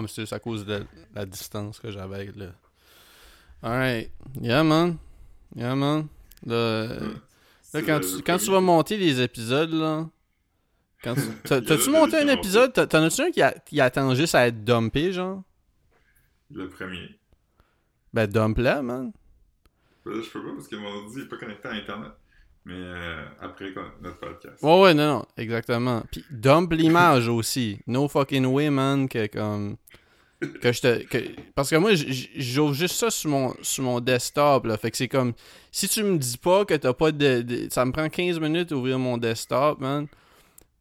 Non, mais c'est à cause de la distance que j'avais avec le. Alright. Yeah, man. Yeah, man. Là, là quand, tu, quand tu vas monter les épisodes, là. Quand tu- T'as-tu monté un épisode? T'en as-tu un qui, a- qui attend juste à être dumpé, genre? Le premier. Ben, dump-la, man. Là, je peux pas parce que mon ordi est pas connecté à Internet. Mais euh, après notre podcast. Ouais, ouais, non, non, exactement. Puis dump l'image aussi. No fucking way, man, que comme. Que je te. que- parce que moi, j'ouvre juste ça sur mon, sur mon desktop, là. Fait que c'est comme. Si tu me dis pas que t'as pas de, de- Ça me prend 15 minutes d'ouvrir mon desktop, man.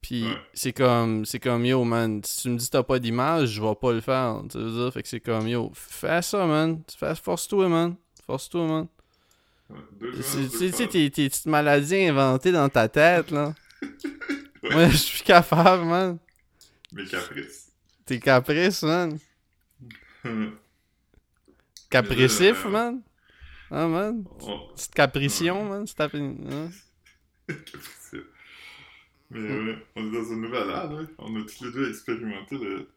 Puis Ouais. c'est comme. C'est comme, yo, man. Si tu me dis que t'as pas d'image, je vais pas le faire. Tu veux dire? Fait que c'est comme, yo, fais ça, man. Fais- Force-toi, man. Force-toi, man. Ouais, deux C'est- joueurs, Tu sais, tes, tes petites maladies inventées dans ta tête, là. Ouais. Ouais, je suis capable, man. Mes caprices. T'es caprice, man. Capricif, Euh, man. Ah, man. Petite capricion, man. C'est hein? Capricieux. Mais ouais, on est dans une nouvelle ère, là. On a tous les deux expérimenté le,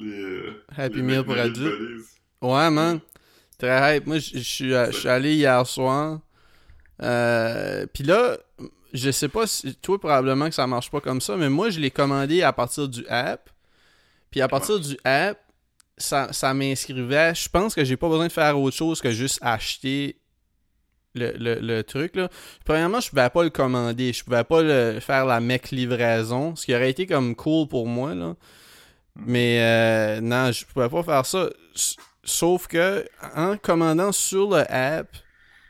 les. euh, Happy les Meal pour adultes. Ouais, man. Très hype. Moi, je je suis allé hier soir. Euh, Puis là, je sais pas si. Toi, probablement que ça marche pas comme ça, mais moi, je l'ai commandé à partir du app. Puis à partir du app, ça, ça m'inscrivait. Je pense que j'ai pas besoin de faire autre chose que juste acheter le, le, le truc. Là. Premièrement, je pouvais pas le commander. Je pouvais pas le, faire la mec livraison. Ce qui aurait été comme cool pour moi. Là. Mais euh, non, je pouvais pas faire ça. Sauf que en commandant sur le app,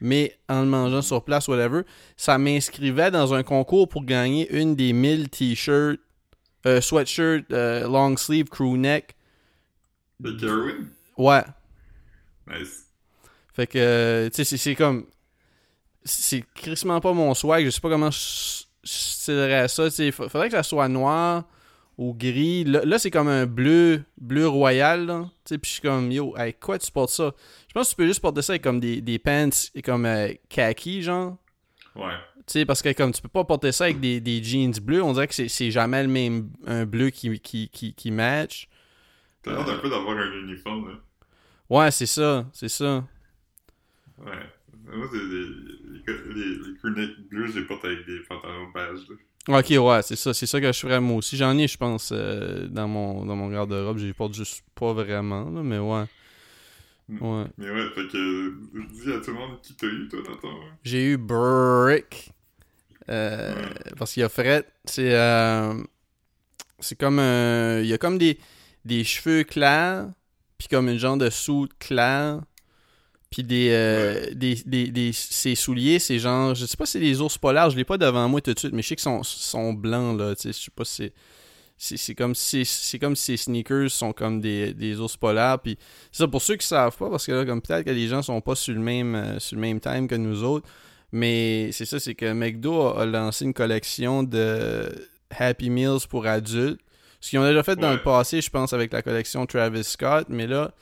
mais en le mangeant sur place, whatever, ça m'inscrivait dans un concours pour gagner une des 1000 t-shirts, euh, sweatshirts, euh, long sleeve, crew neck. De Kerwin? Ouais. Nice. Fait que, tu sais, c'est- c'est comme. C'est crissement pas mon swag. Je sais pas comment je stylerais ça. Tu sais, faudrait que ça soit noir ou gris. Là, là, c'est comme un bleu bleu royal. Là. Tu sais, puis je suis comme, yo, avec quoi tu portes ça? Je pense que tu peux juste porter ça avec comme des, des pants et comme euh, khaki, genre. Ouais. Tu sais, parce que comme tu peux pas porter ça avec des, des jeans bleus, on dirait que c'est- jamais le même un bleu qui, qui, qui, qui match. T'as l'air d'un peu d'avoir un uniforme, là. Ouais, c'est ça, c'est ça. Ouais. Moi, les, les, les, les crewnecks bleus, j'ai porte avec des pantalons beige, là. Ok, ouais, c'est ça, c'est ça que je ferais moi aussi. J'en ai, je pense, euh, dans mon, dans mon garde-robe. J'y porte juste pas vraiment, là, mais ouais. Ouais. Mais ouais, fait que, dis à tout le monde qui t'a eu, toi, dans ton... J'ai eu Brick. euh, Parce qu'il y a Fred. C'est. euh, c'est comme un. Il y a comme des, des cheveux clairs. Puis comme une genre de soude claire. Puis des, euh, des, des, des- Ses souliers, c'est genre. Je sais pas si c'est des ours polaires. Je l'ai pas devant moi tout de suite. Mais je sais qu'ils sont, sont blancs, là. Tu sais, je sais pas si c'est. C'est comme si c'est comme si ces sneakers sont comme des, des ours polaires puis c'est ça pour ceux qui savent pas parce que là comme peut-être que les gens sont pas sur le même euh, sur le même time que nous autres mais c'est ça c'est que McDo a, a lancé une collection de Happy Meals pour adultes ce qu'ils ont déjà fait dans le passé je pense avec la collection Travis Scott mais là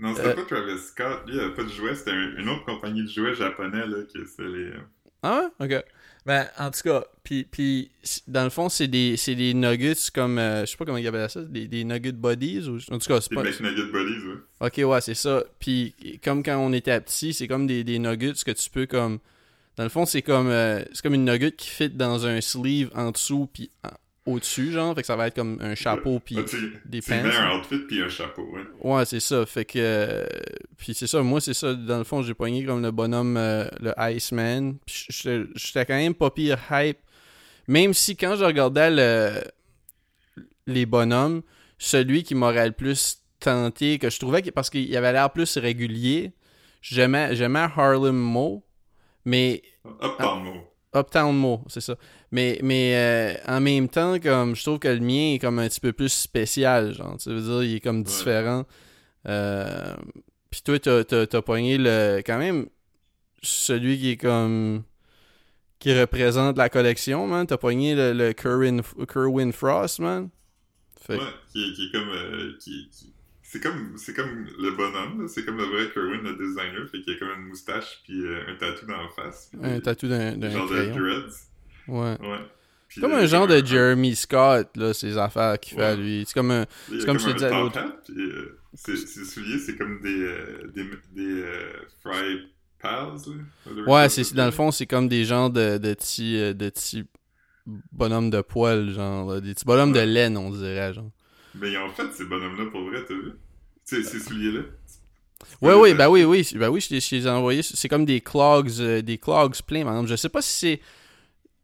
Non, c'était Euh. pas Travis Scott, lui, il avait pas de jouets, c'était un- une autre compagnie de jouets japonais, là, que c'est les... ah ouais? Ok ben en tout cas puis puis dans le fond c'est des c'est des nuggets comme euh, je sais pas comment ils appellent ça des, des nuggets bodies ou en tout cas c'est Des pas McNugget Buddies, ouais. Ok, ouais, c'est ça. Puis, comme quand on était petit, c'est comme des, des nuggets que tu peux comme. Dans le fond, c'est comme euh, c'est comme une nugget qui fit dans un sleeve en dessous puis au-dessus, genre. Fait que ça va être comme un chapeau puis Ah, des pants. un outfit puis un chapeau, ouais. Ouais, c'est ça. Fait que. euh, puis c'est ça. Moi, c'est ça. Dans le fond, j'ai pogné comme le bonhomme, euh, le Iceman. Puis j'étais quand même pas pire hype. Même si quand je regardais le, les bonhommes, celui qui m'aurait le plus tenté, que je trouvais que, parce qu'il avait l'air plus régulier, j'aimais Harlem Mo, mais Hop, Ah. Uptown Mo, c'est ça. Mais, mais euh, en même temps, comme je trouve que le mien est comme un petit peu plus spécial, genre. Tu veux dire, il est comme différent. Euh, Puis toi, t'as, t'as, t'as pogné le. quand même celui qui est comme. qui représente la collection, man. T'as pogné le, le Kerwin, Kerwin Frost, man. Fait Ouais, qui, est- qui est comme... euh, qui, qui- C'est comme, c'est comme le bonhomme, c'est comme le vrai Kerwin, le designer, fait qu'il a comme une moustache puis euh, un tatou dans la face. puis un tatou d'un, genre de dreads. Ouais. Ouais. Puis, Comme un genre de un- Jeremy Scott, là, ces affaires qu'il fait à lui. C'est comme un. Y C'est comme je te un disais l'autre. euh, ses, ses souliers, c'est comme des, euh, des, des euh, fry pals, là. Ouais, c'est dans le fond, c'est comme des genres de, de petits de petits bonhommes de poils, genre. là, Des petits bonhommes de laine, on dirait, genre. Mais ont fait ces bonhommes-là pour vrai, t'as vu? Ces, ces souliers-là. Ouais, Ouais, oui, ouais. bah oui, oui, bah oui, je les- je les ai envoyés. C'est comme des clogs, euh, des clogs pleins, par exemple. Je sais pas si c'est.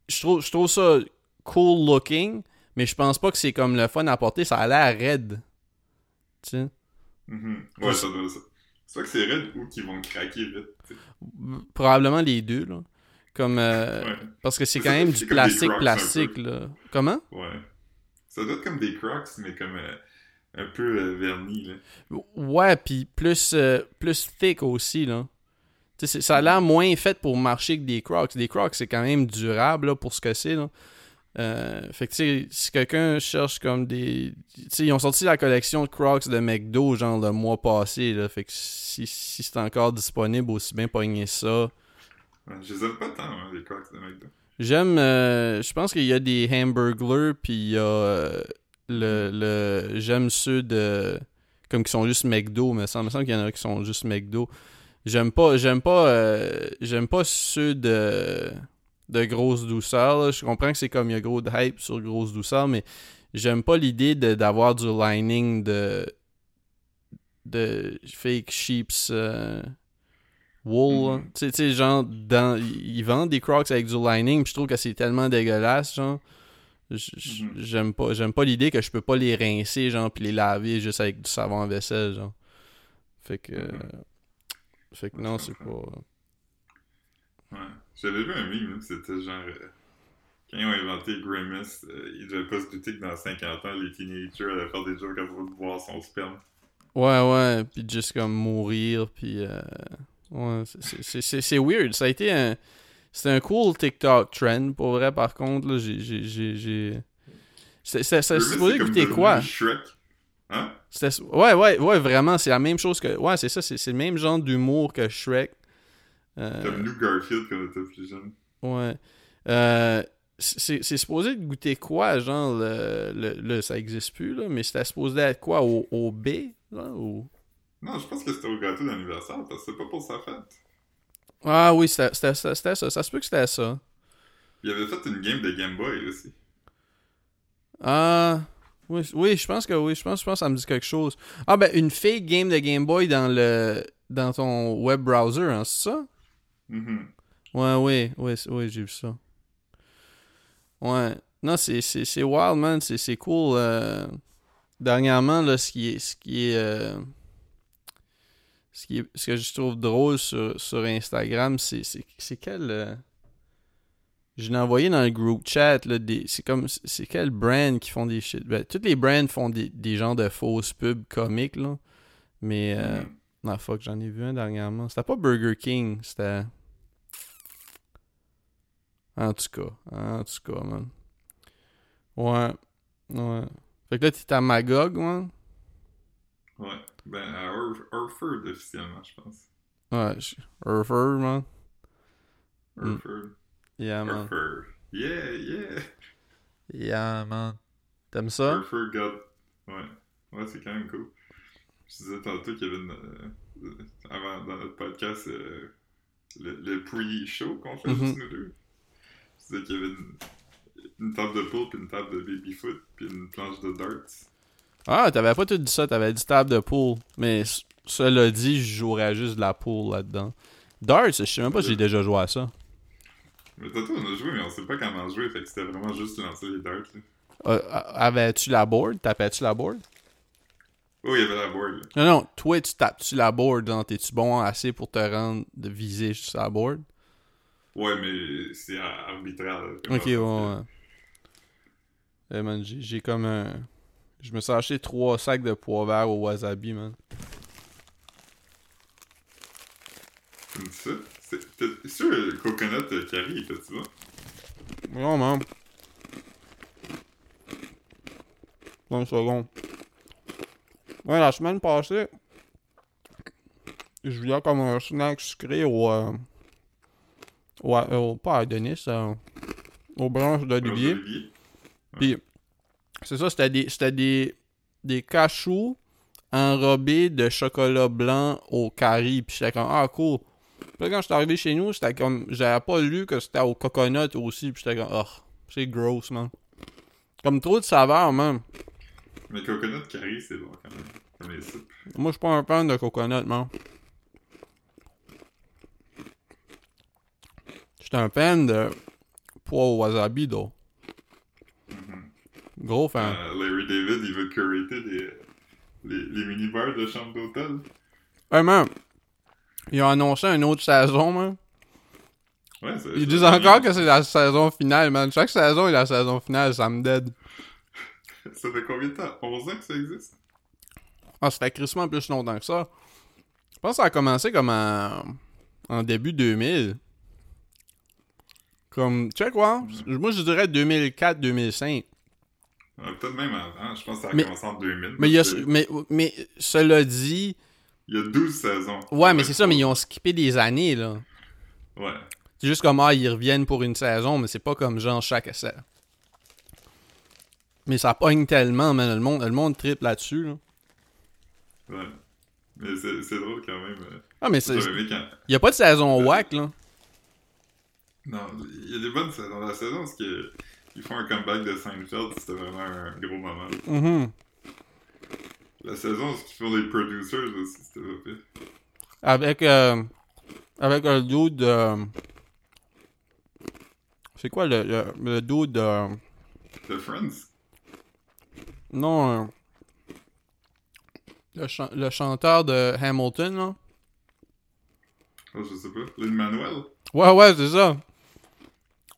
Je trouve, je trouve ça cool looking, mais je pense pas que c'est comme le fun à porter. Ça a l'air raide. Tu sais? Mhm. Ouais, ça doit ça. Soit que c'est raide ou qu'ils vont craquer vite. Probablement les deux, là. Comme. euh, Ouais, Parce que c'est quand même du plastique, plastique, là. Comment? ouais. Ça doit être comme des crocs, mais comme euh, un peu euh, vernis, là. Ouais, puis plus, euh, plus thick aussi, là. Ça a l'air moins fait pour marcher que des Crocs. Des Crocs, c'est quand même durable, là, pour ce que c'est, fait que, tu sais, si quelqu'un cherche comme des... Tu sais, ils ont sorti la collection de Crocs de McDo, genre, le mois passé, là. Fait que si, si c'est encore disponible, aussi bien pogner ça. Ouais, je les aime pas tant, hein, les crocs de McDo. J'aime... euh, je pense qu'il y a des Hamburglers, puis il y a euh, le... le J'aime ceux de... Comme qui sont juste McDo, mais ça me semble qu'il y en a qui sont juste McDo. J'aime pas... J'aime pas... euh, j'aime pas ceux de... De grosse douceur. Je comprends que c'est comme il y a gros de hype sur grosse douceur, mais j'aime pas l'idée d'avoir du lining de... De fake sheep's... wool. Mhm. Tu sais- genre, dans, ils vendent des crocs avec du lining, puis je trouve que c'est tellement dégueulasse, genre. Mhm. J'aime pas, j'aime pas l'idée que je peux pas les rincer, genre, puis les laver juste avec du savon à vaisselle, genre. Fait que. Mhm. Fait que non, c'est pas. Ouais. J'avais vu un meme, c'était genre... euh, quand ils ont inventé Grimace, euh, ils devaient pas se douter que dans 50 ans, les teenagers allaient faire des jokes à propos de boire son sperme. Ouais, ouais, puis juste comme mourir, puis. euh, Ouais, c'est- weird. Ça a été un. C'était un cool TikTok trend, pour vrai, par contre, là. J'ai. C'était supposé goûter devenu quoi? Shrek. Hein? Ouais, ouais, ouais, vraiment, c'est la même chose que. Ouais, c'est ça, c'est le même genre d'humour que Shrek. Euh, nous, Garfield, quand on était plus jeune. ouais. Euh, c'est c'est supposé de goûter quoi, genre, le, le, le- ça existe plus, là, mais c'était supposé être quoi, au, au B, là, ou... Non, je pense que c'était au gâteau d'anniversaire, parce que c'était pas pour sa fête. Ah oui, c'était ça, ça se peut que c'était ça. Il avait fait une game de Game Boy aussi. Ah... Oui, oui, je pense que oui, je pense, je pense que ça me dit quelque chose. Ah ben, une fake game de Game Boy dans le dans ton web browser, hein, c'est ça? Mhm. Ouais, oui, oui, oui, j'ai vu ça. Ouais. Non, c'est, c'est, wild, man. C'est, c'est cool. euh, Dernièrement, là, ce qui est. Ce qui est. euh, Ce, qui est- ce que je trouve drôle sur, sur Instagram, c'est, c'est, c'est quel. euh, Je l'ai envoyé dans le group chat, là, des, c'est comme. C'est quel brand qui font des shit? Ben, toutes les brands font des, des genres de fausses pubs comiques, là. Mais. euh, non, fuck, j'en ai vu un dernièrement. C'était pas Burger King, c'était. En tout cas, en tout cas, man. Ouais, ouais. Fait que là, t'es à Magog, man. Ouais. Ben, à Urford, officiellement, je pense. Ouais, Urford, man. Mm. Urford. Yeah, man. Urford. Yeah, yeah. Yeah, man. T'aimes ça? Urford got... Ouais. Ouais, c'est quand même cool. Je disais tantôt qu'il y avait une... euh, avant, dans notre podcast, euh, le, le pre-show qu'on fait juste nous deux. Je disais qu'il y avait une, une table de pool, puis une table de baby-foot, puis une planche de darts. Ah, t'avais pas tout dit ça, t'avais dit table de pool. Mais cela dit, je jouerais juste de la pool là-dedans. Darts, je sais même pas si j'ai déjà joué à ça. Mais tantôt, on a joué, mais on sait pas comment jouer, fait que c'était vraiment juste lancer les darts. Euh, Avais-tu la board? Tapais-tu la board? Oh, il y avait la board, là. Non, non, toi, tu tapes-tu la board? T'es-tu bon assez pour te rendre de viser juste la board? Ouais, mais c'est ar- arbitraire, là. Ok, ouais, ouais. Eh, man, j'ai j'ai comme un. Je me suis acheté trois sacs de pois verts au wasabi, man. Ça. C'est sûr le coconut curry, était-tu bon? Non, man. 30 secondes. Ouais, la semaine passée, je voulais comme un snack sucré au. euh, au, au- pas à Denis, euh, aux branches d'olivier. Olivier. Puis, c'est ça, c'était des, c'était des, des cachous enrobés de chocolat blanc au curry. Puis j'étais comme, ah, cool. Puis là, quand j'étais arrivé chez nous, c'était comme, j'avais pas lu que c'était au coconut aussi. Puis j'étais comme, oh, c'est gross, man. Comme trop de saveur, man. Mais coconut curry, c'est bon quand même. Comme les soupes. Moi, je suis pas un fan de coconut, man. J'étais un fan de pois au wasabi, though. Gros fan. Euh, Larry David, il veut curater les, les, les mini-bars de chambre d'hôtel. Hey, man. Ils ont annoncé une autre saison, man. Ouais, c'est- Ils disent encore que c'est la saison finale, man. Chaque saison est la saison finale, ça me dead. Ça fait combien de temps? 11 ans que ça existe? Ah, ça fait crissement plus longtemps que ça. Je pense que ça a commencé comme en, en début 2000. Comme, check quoi? Moi, je dirais 2004-2005. Peut-être même avant. Je pense que ça a Mais- commencé en 2000. Mais, il y a, mais, mais cela dit, il y a 12 saisons. ouais, mais c'est ça, mais ils ont skippé des années, là. Ouais. C'est juste comme, ah, ils reviennent pour une saison, mais c'est pas comme genre chaque essai. Mais ça pogne tellement, man. Le monde, le monde triple là-dessus, là. Ouais. Mais c'est c'est drôle quand même. euh. Ah, mais c'est. Aimé quand... Y a pas de saison whack, là. Non, il y a des bonnes saisons. La saison, parce que ils font un comeback de Seinfeld, c'était vraiment un gros moment. Mhm. La saison, ce qu'ils font les producers aussi, c'était pas pire. Avec, euh, avec un dude de. C'est quoi le, le, le dude de. The Friends? Non. euh, le, chan- le chanteur de Hamilton, là. Oh, je sais pas. Lin-Manuel? Ouais, ouais, c'est ça.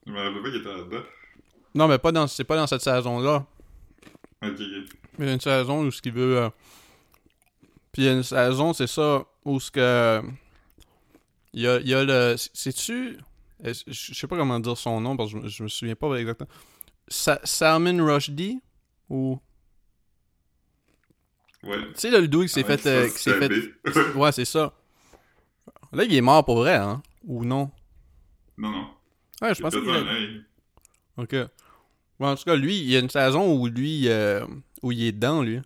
Je me rappelle pas qu'il était là-dedans. Non, mais pas dans, c'est pas dans cette saison-là. Ok. Il y a une saison où ce qu'il veut. euh, Puis il y a une saison, c'est ça, où ce que. Il y a, il y a le. C'est-tu. Je sais pas comment dire son nom parce que je, me- souviens pas exactement. Sa- Salman Rushdie Ou? Ouais. Tu sais, le qui s'est Ah fait. euh, qui s'est fait. fait... Ouais, c'est ça. Là, il est mort pour vrai, hein Ou non? Non, non. Ouais, je pense a qu'il œil. Ok. Bon, en tout cas, lui, il y a une saison où lui. euh, où il est dedans, lui.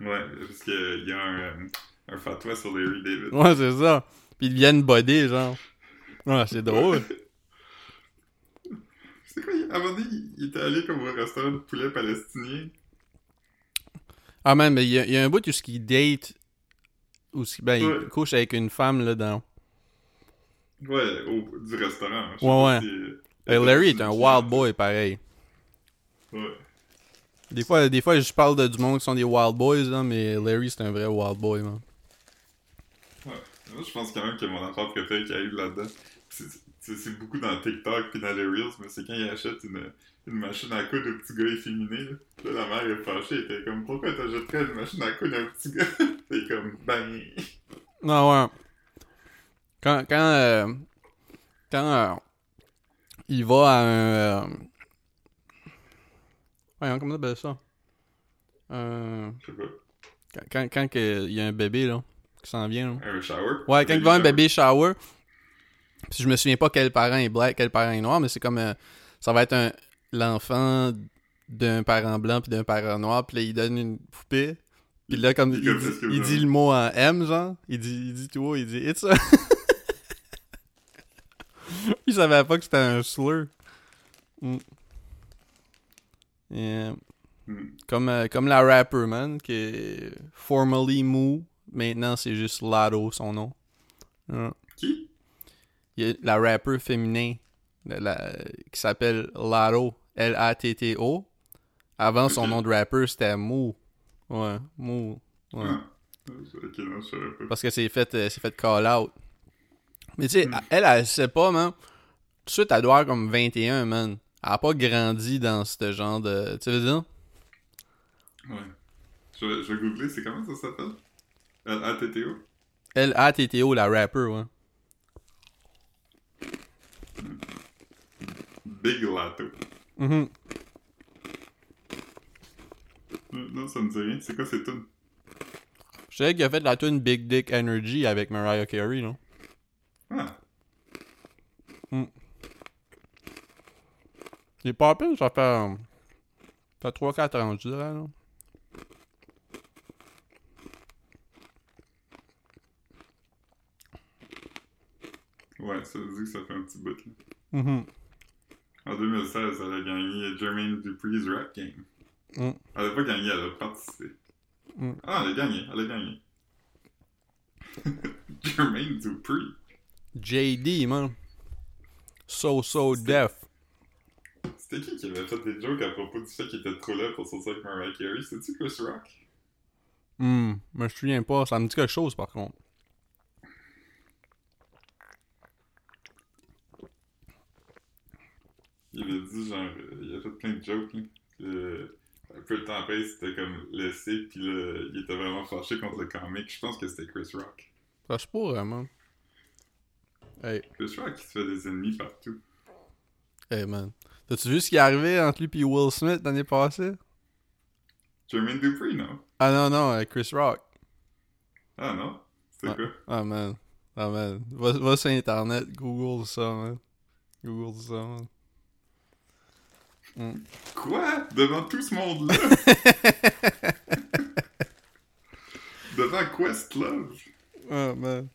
Ouais, parce qu'il y a un, euh, un fatwa sur Larry David. Ouais, c'est ça. Puis ils viennent boder, genre. Ouais, c'est drôle. C'est quoi, il- à un moment donné, il, il était allé comme au restaurant de poulet palestinien? Ah, man, mais il y, a- il y a un bout où ce qu'il date. Où ce qu'il- ben, Ouais. il couche avec une femme, là, dans. Ouais, au, du restaurant. Je Ouais, ouais. si, euh, Larry est un wild boy, pareil. Ouais. Des fois, des fois je parle de du monde qui sont des wild boys, là, mais Larry, c'est un vrai wild boy, man. Moi, je pense quand même que mon affaire préférée qui arrive là-dedans, c'est beaucoup dans TikTok puis dans les Reels, mais c'est quand il achète une, une machine à coudre au petit gars efféminé. Là, Là, la mère est fâchée, elle était comme Pourquoi t'achèterais une machine à coudre à un petit gars C'est comme Ben. Non, ouais. Quand, quand, euh, quand euh, il va à un... Euh... Comment on appelle ça? Euh, quand quand, quand il y a un bébé, là, qui s'en vient, là. Un shower? Ouais, quand il va à un baby shower, puis je me souviens pas quel parent est black, quel parent est noir, mais c'est comme euh, ça va être un l'enfant d'un parent blanc puis d'un parent noir, puis là il donne une poupée. Puis là comme il, Il- dit, il le mot en M genre, il dit il dit tout haut, il dit it's a Il savait pas que c'était un slur. Mm. Hmm. comme, euh, comme la rapper, man, qui est formerly Moo. Maintenant, c'est juste Lado, son nom. Qui? Il y a la rapper féminin la- la- qui s'appelle Lado, L-A-T-T-O. Avant, son nom de rapper, c'était Moo. Ouais, Moo. Ouais. Ah. Non. Parce que c'est fait, euh, c'est fait call out. Mais tu sais, Hmm. elle, elle sait pas, man. Tout de suite, elle doit avoir comme 21, man. Elle a pas grandi dans ce genre de. Tu veux dire? Ouais. Je vais, je vais googler, c'est comment ça s'appelle? L-A-T-T-O L-A-T-T-O, la rapper, ouais. Big Lato. Mhm. Euh, Non, ça me dit rien. C'est quoi ces tunes Je savais qu'il a fait la tune Big Dick Energy avec Mariah Carey, non? Ah. Les Poppins, ça fait. euh, Ça fait 3-4 ans, je dirais, là. Ouais, ça veut dire que ça fait un petit bout, là. Mhm. En 2016, elle a gagné Jermaine Dupri's Rap Game. Mm. Elle a pas gagné, elle a participé. Mm. Ah, elle a gagné, elle a gagné. Jermaine Dupri. JD, man. So, so deaf. C'était qui qui avait fait des jokes à propos du fait qu'il était trop là pour sortir avec Mariah Carey? C'était-tu Chris Rock? Hmm, je me souviens pas. Ça me dit quelque chose, par contre. Il avait dit, genre, euh, il a fait plein de jokes, que, un peu de temps après, il s'était comme laissé, puis là, il était vraiment fâché contre le comic. Je pense que c'était Chris Rock. Ça pourrait, man. Hey, Chris Rock, il se fait des ennemis partout. hey, man. T'as-tu vu ce qui est arrivé entre lui et Will Smith l'année passée? Jermaine Dupri, non? Ah non, non, euh, Chris Rock. Ah non? C'était Ah. quoi? Ah, man. Ah, man. Va, va sur Internet, Google ça, man. Google ça, man. Hmm. Quoi? Devant tout ce monde-là? Devant Questlove? Ah, man.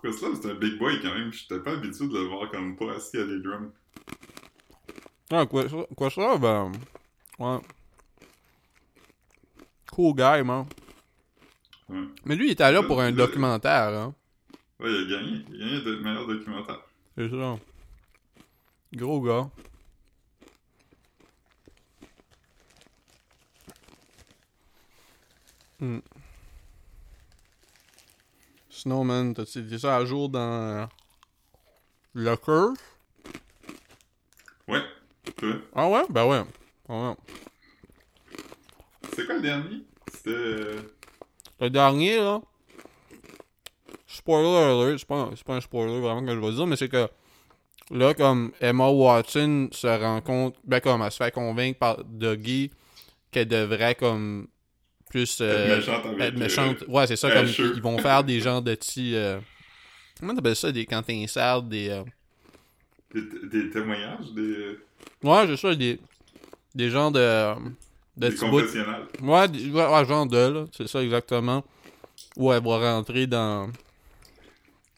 Questlove, c'est un big boy quand même. J'étais pas habitué de le voir comme pas assis à des drums. Ah, quoi, ça, quoi ça, ben. Ouais. Cool guy, man. Ouais. Mais lui, il était là pour un documentaire, hein. Ouais, il a gagné. Il a gagné le meilleur documentaire. C'est ça. Gros gars. Hmm. Sinon, man, t'as-tu dit ça à jour dans euh, le curve? Ouais. Toi? Ah ouais? Ben ouais. Ah ouais. C'est quoi le dernier? C'était... euh, Le dernier, là. Spoiler alert, c'est pas, c'est pas un spoiler vraiment que je vais dire, mais c'est que là, comme Emma Watson se rend compte, ben comme elle se fait convaincre par Dougie qu'elle devrait comme plus euh, méchante avec, euh, méchante. ouais, c'est ça, comme Asher. ils vont faire des genres de petits. euh, comment t'appelles ça, des quand t'insères, des. euh, Des, des témoignages, des, ouais, c'est ça, des. Des genres de. de des confessionnals. Ouais, des- ouais, ouais, genre de, là. C'est ça exactement. Où elle va rentrer dans.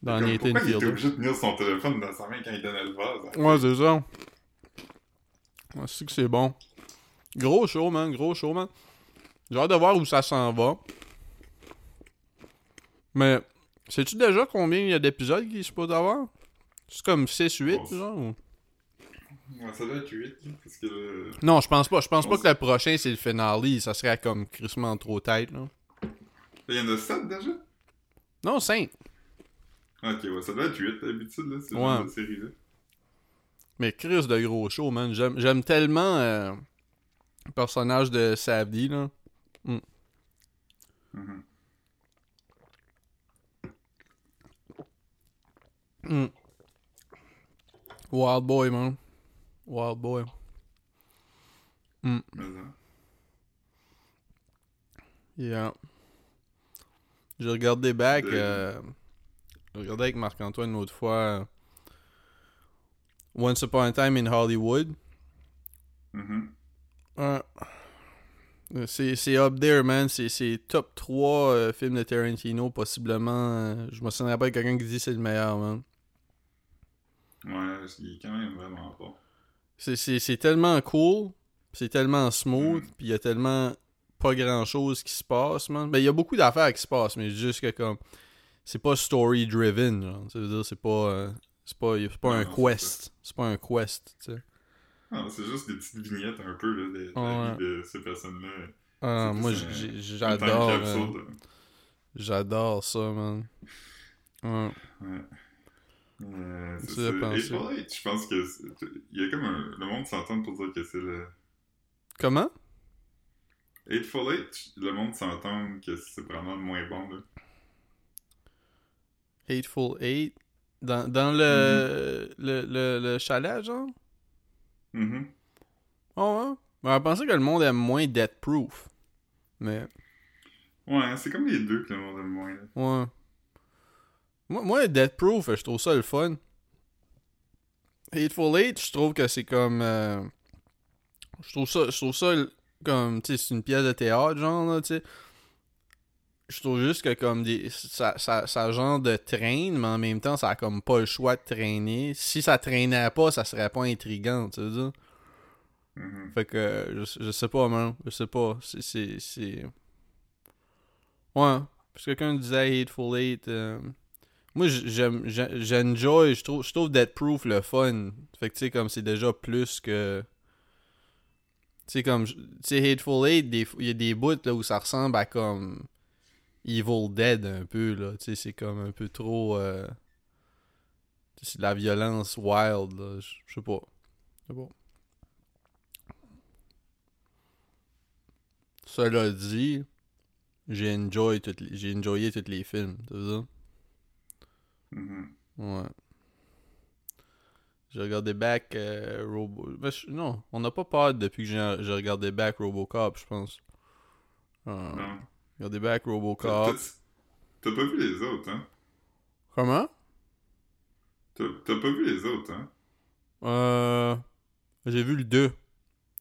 Dans Comme, Nathan pourquoi il était obligé de tenir son téléphone dans sa main quand il donnait le vase? hein? Ouais, c'est ça. Ouais, c'est que c'est bon. Gros show, man. Gros show, man. J'ai hâte de voir où ça s'en va. Mais, sais-tu déjà combien il y a d'épisodes qu'il se peut avoir? C'est comme 6-8, Bon. genre? ou- Ouais, ça doit être 8, là, parce que... le- Non, je pense pas. Je pense pas que le prochain, c'est le finale. Ça serait comme crissement trop tête, là. Il y en a 7 déjà? Non, 5. Ok, ouais, ça doit être 8 d'habitude, là, ce Ouais. série-là. Mais Chris de gros show, man. J'aime tellement euh, le personnage de Savdy, là. Mhm. Mm. Wild boy, man. Wild boy. Mais, hein. Yeah. J'ai regardé back. Euh, j'ai regardé avec Marc-Antoine l'autre fois. euh, Once Upon a Time in Hollywood. Mhm. Ouais. C'est, c'est up there, man. C'est, top 3 euh, films de Tarantino, possiblement. euh, je me souviendrai pas de quelqu'un qui dit c'est le meilleur, man. Ouais, il est quand même vraiment bon. C'est, tellement cool, c'est tellement smooth, puis il y a tellement pas grand chose qui se passe, man. Ben, il y a beaucoup d'affaires qui se passent, mais juste que comme. C'est pas story driven, genre. Ça veut dire, c'est pas. euh, c'est pas, c'est pas un quest. C'est pas un quest, tu sais. Non, c'est juste des petites vignettes un peu, là, de, de la Ouais. vie de ces personnes-là. Ah, moi, j'adore. euh. J'adore ça, man. Ouais. Ouais. Euh, c'est je pense que il y a comme un... le monde s'entend pour dire que c'est le Comment? Hateful Eight, le monde s'entend que c'est vraiment le moins bon là. Hateful Eight? Dans, dans le, le, le, le chalet, genre? Mhm. Oh, ouais? Ben, que le monde aime moins Death Proof. Mais, Ouais, c'est comme les deux que le monde aime moins là. ouais. Moi, moi, Death Proof, je trouve ça le fun. Hateful Eight, je trouve que c'est comme. euh, je trouve ça, je trouve ça comme. Tu sais, c'est une pièce de théâtre, genre, là, tu sais. Je trouve juste que comme des. Ça, ça, ça genre de traîne, mais en même temps, ça a comme pas le choix de traîner. Si ça traînait pas, ça serait pas intriguant, tu veux dire. Mhm. Fait que je, je sais pas, man. Je sais pas. C'est. Ouais. Parce que quelqu'un disait Hateful Eight. euh, Moi, j'aime, j'ai- j'enjoy. Je trouve, je trouve Dead Proof le fun. Fait que tu sais, comme c'est déjà plus que. Tu sais, comme. Tu sais, Hateful Eight, il y a des bouts là où ça ressemble à comme. Evil Dead un peu, là. Tu sais, c'est comme un peu trop. euh, C'est de la violence wild, là. Je sais pas. Je sais pas. Cela dit, j'ai enjoy toutes les- j'ai enjoyé tous les films, tu veux dire? Mhm. Ouais. J'ai regardé back euh, Robo... ben, je- Non, on n'a pas peur depuis que j'ai j'ai regardé back Robocop, je pense. Euh, Non. Back T'as Robocop. t'as- pas vu les autres, hein? Comment? T'as pas vu les autres, hein? Euh... J'ai vu le 2,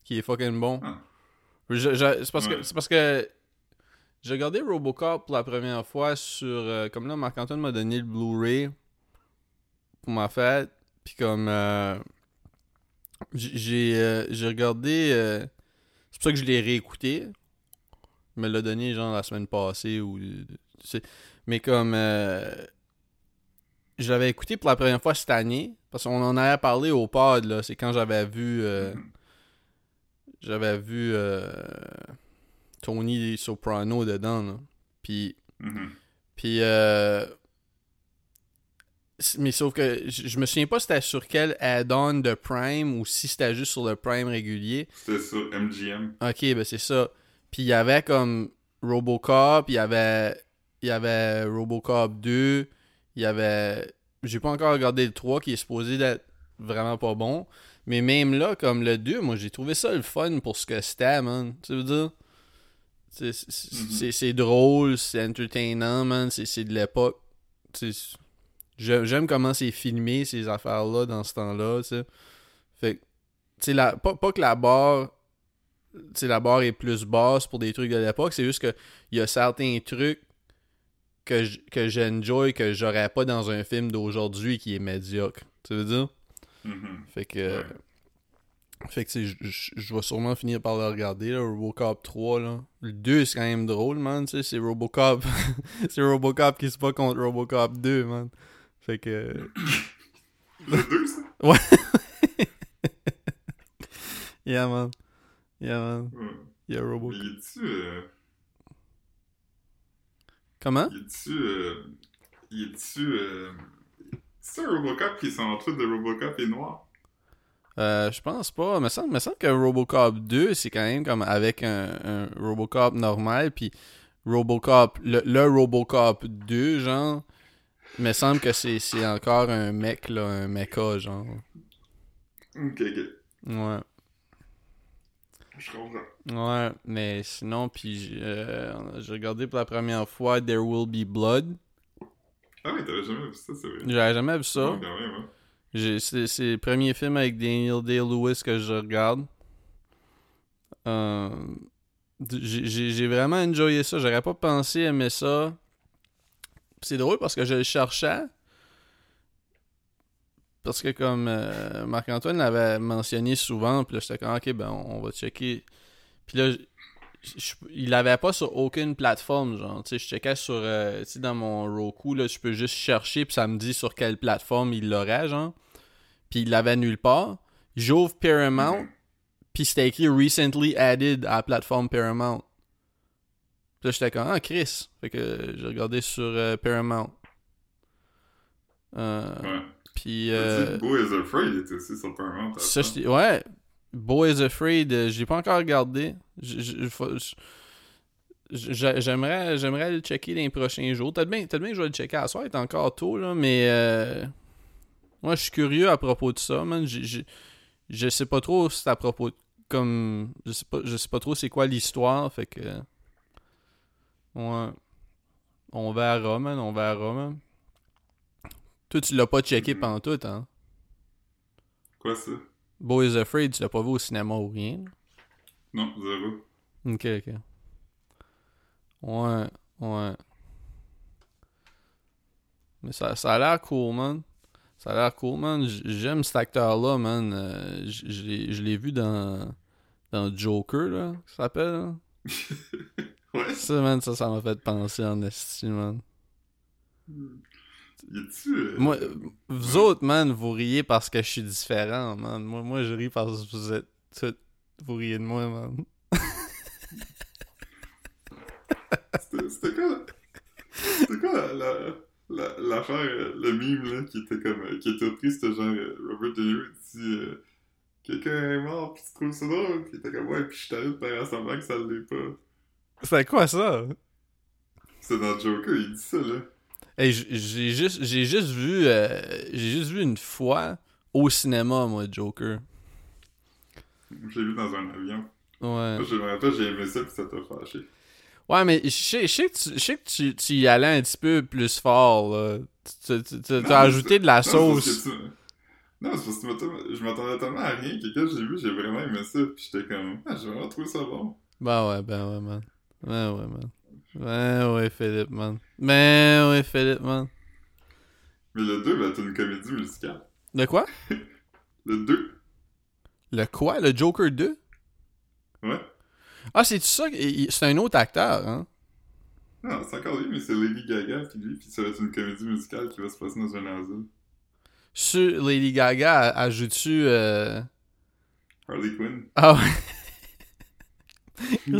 qui est fucking bon. Ah. C'est parce Ouais. parce que j'ai regardé Robocop pour la première fois sur euh, comme là Marc-Antoine m'a donné le Blu-ray pour ma fête puis comme euh, j'ai euh, j'ai regardé euh, c'est pour ça que je l'ai réécouté me l'a donné genre la semaine passée ou tu sais. mais comme euh, je l'avais écouté pour la première fois cette année parce qu'on en avait parlé au pod là c'est quand j'avais vu euh, j'avais vu euh, Tony Soprano dedans, là. Puis, Mhm. puis euh, mais sauf que je je me souviens pas si c'était sur quel add-on de Prime ou si c'était juste sur le Prime régulier. C'était sur MGM. Ok, ben c'est ça. Puis il y avait comme Robocop, il y avait, il y avait Robocop 2, il y avait... J'ai pas encore regardé le 3 qui est supposé d'être vraiment pas bon. Mais même là, comme le 2, moi j'ai trouvé ça le fun pour ce que c'était, man. Tu veux dire? C'est- C'est Mhm. drôle, c'est entertainant, man. C'est de l'époque. J'aime comment c'est filmé, ces affaires-là, dans ce temps-là, tu sais. Fait que, tu sais, la- pas, pas que la barre la barre est plus basse pour des trucs de l'époque. C'est juste que il y a certains trucs que j- que j'enjoy que j'aurais pas dans un film d'aujourd'hui qui est médiocre. Tu veux dire? Mhm. Fait que. Ouais. Fait que, je- vais sûrement finir par le regarder, là, Robocop 3, là. Le 2, c'est quand même drôle, man, tu sais, c'est Robocop. c'est Robocop qui se bat contre Robocop 2, man. Fait que. Le 2, ça? Yeah, man. Yeah, man. Ouais. Yeah, Mais Robocop. il est-tu... euh, Comment? Il est-tu... euh, Il est-tu... euh, C'est un Robocop qui sont entre de Robocop et noir? Euh, je pense pas. Il me semble, me semble que Robocop 2, c'est quand même comme avec un, un Robocop normal, puis Robocop, le, le Robocop 2, genre, il me semble que c'est c'est encore un mec, là, un mecha, genre. Ok, ok. Ouais. Je comprends. Ouais, mais sinon, puis j'ai euh, j'ai regardé pour la première fois There Will Be Blood. Ah oui, t'avais jamais vu ça, c'est vrai. J'avais jamais vu ça. Ouais, quand même, hein. J'ai- C'est le premier film avec Daniel Day-Lewis que je regarde. Euh, j'ai vraiment enjoyé ça. J'aurais pas pensé aimer ça. C'est drôle parce que je le cherchais. Parce que comme euh, Marc-Antoine l'avait mentionné souvent, puis là j'étais comme ok ben on va checker. Puis là je- il l'avait pas sur aucune plateforme genre. Tu sais je checkais sur euh, tu sais dans mon Roku là, je peux juste chercher puis ça me dit sur quelle plateforme il l'aurait genre. Puis il l'avait nulle part. J'ouvre Paramount, puis c'était écrit recently added à la plateforme Paramount. Puis là j'étais comme ah Chris, fait que j'ai regardé sur euh, Paramount. Euh, Ouais. Puis euh, Boy is Afraid était aussi sur Paramount. ça, ouais. Boy is Afraid, euh, j'ai pas encore regardé. J- j- j- j- J'aimerais, j'aimerais le checker dans les prochains jours. Peut-être bien, peut-être bien que je vais le checker à soir, il est encore tôt, là, mais euh, moi, je suis curieux à propos de ça, man. J'ai- Je sais pas trop si c'est à propos de, comme, je sais pas, je sais pas trop c'est quoi l'histoire, fait que, ouais. On verra, man, on verra, man. Toi, tu l'as pas checké pendant tout, hein? Quoi ça? Boys Afraid, tu l'as pas vu au cinéma ou rien? Non, zéro. Ok, ok. Ouais, ouais. Mais ça, ça a l'air cool, man. Ça a l'air cool, man. J'aime cet acteur-là, man. Euh, je l'ai- vu dans, dans Joker, là, ça s'appelle. là. Ouais. Ça, man, ça, ça m'a fait penser en estime, man. Euh, Moi, vous autres, man, vous riez parce que je suis différent, man. Moi, moi je ris parce que vous êtes tous... Vous riez de moi, man. C'était quoi C'était quoi la- la- la- l'affaire, euh, le mime là, qui était comme. euh, qui était pris, c'était genre euh, Robert De Niro dit euh, Quelqu'un est mort, pis tu trouves ça drôle, pis il était comme ouais, pis je allé de faire semblant que ça l'est pas. C'était quoi ça? C'est dans Joker, il dit ça là. Hey, j'ai juste, j'ai juste vu, euh, j'ai juste vu une fois au cinéma, moi, Joker. J'ai vu dans un avion. Ouais. Je me rappelle, j'ai aimé ça, pis ça t'a fâché. Ouais, mais je sais, je sais que, tu, je sais que tu, tu y allais un petit peu plus fort, là. Tu, Non, mais ajouté de la non, c'est parce sauce. que Non, c'est parce que je m'attendais tellement à rien que quand j'ai vu, j'ai vraiment aimé ça, pis j'étais comme, ah, j'ai vraiment trouvé ça bon. Ben ouais, ben ouais, man. Ben ouais, man. Ben ouais, Philippe, man. Ben ouais, Philippe, man. Mais le 2, ben, t'as une comédie musicale. De quoi? Le 2, Le quoi? Le Joker 2? ouais. Ah, c'est ça? C'est un autre acteur, hein? Non, c'est encore lui, mais c'est Lady Gaga, puis lui, puis ça va être une comédie musicale qui va se passer dans un asile. Sur Lady Gaga, ajoutes-tu... Euh... Harley Quinn. Ah ouais.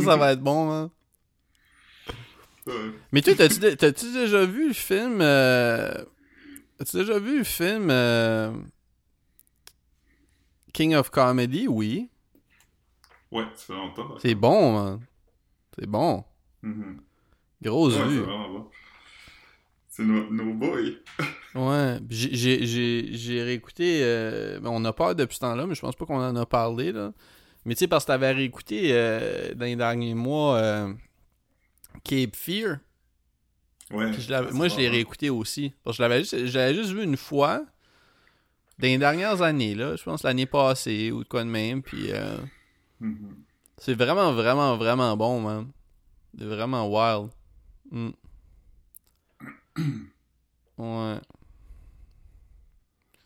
ça va être bon, man. Ouais. Mais toi, t'as-tu dé- t'as-tu déjà vu le film... Euh... As-tu déjà vu le film... euh, King of Comedy? Oui. Ouais, ça fait longtemps. C'est bon, man. C'est bon. Mhm. Grosse Ouais, c'est vue. vraiment bon. C'est nos, nos boys. Ouais, j'ai- j'ai j'ai- j'ai réécouté. euh, ben, on a peur depuis ce temps-là, mais je pense pas qu'on en a parlé. Là. Mais tu sais, parce que t'avais réécouté euh, dans les derniers mois euh, Cape Fear. Ouais. Je moi, je l'ai bon, réécouté aussi. Parce que je l'avais juste, juste vu une fois dans les dernières années. là Je pense l'année passée ou de quoi de même. Puis euh, hein. Mhm. c'est vraiment, vraiment, vraiment bon, man. C'est vraiment wild. Mm. Ouais.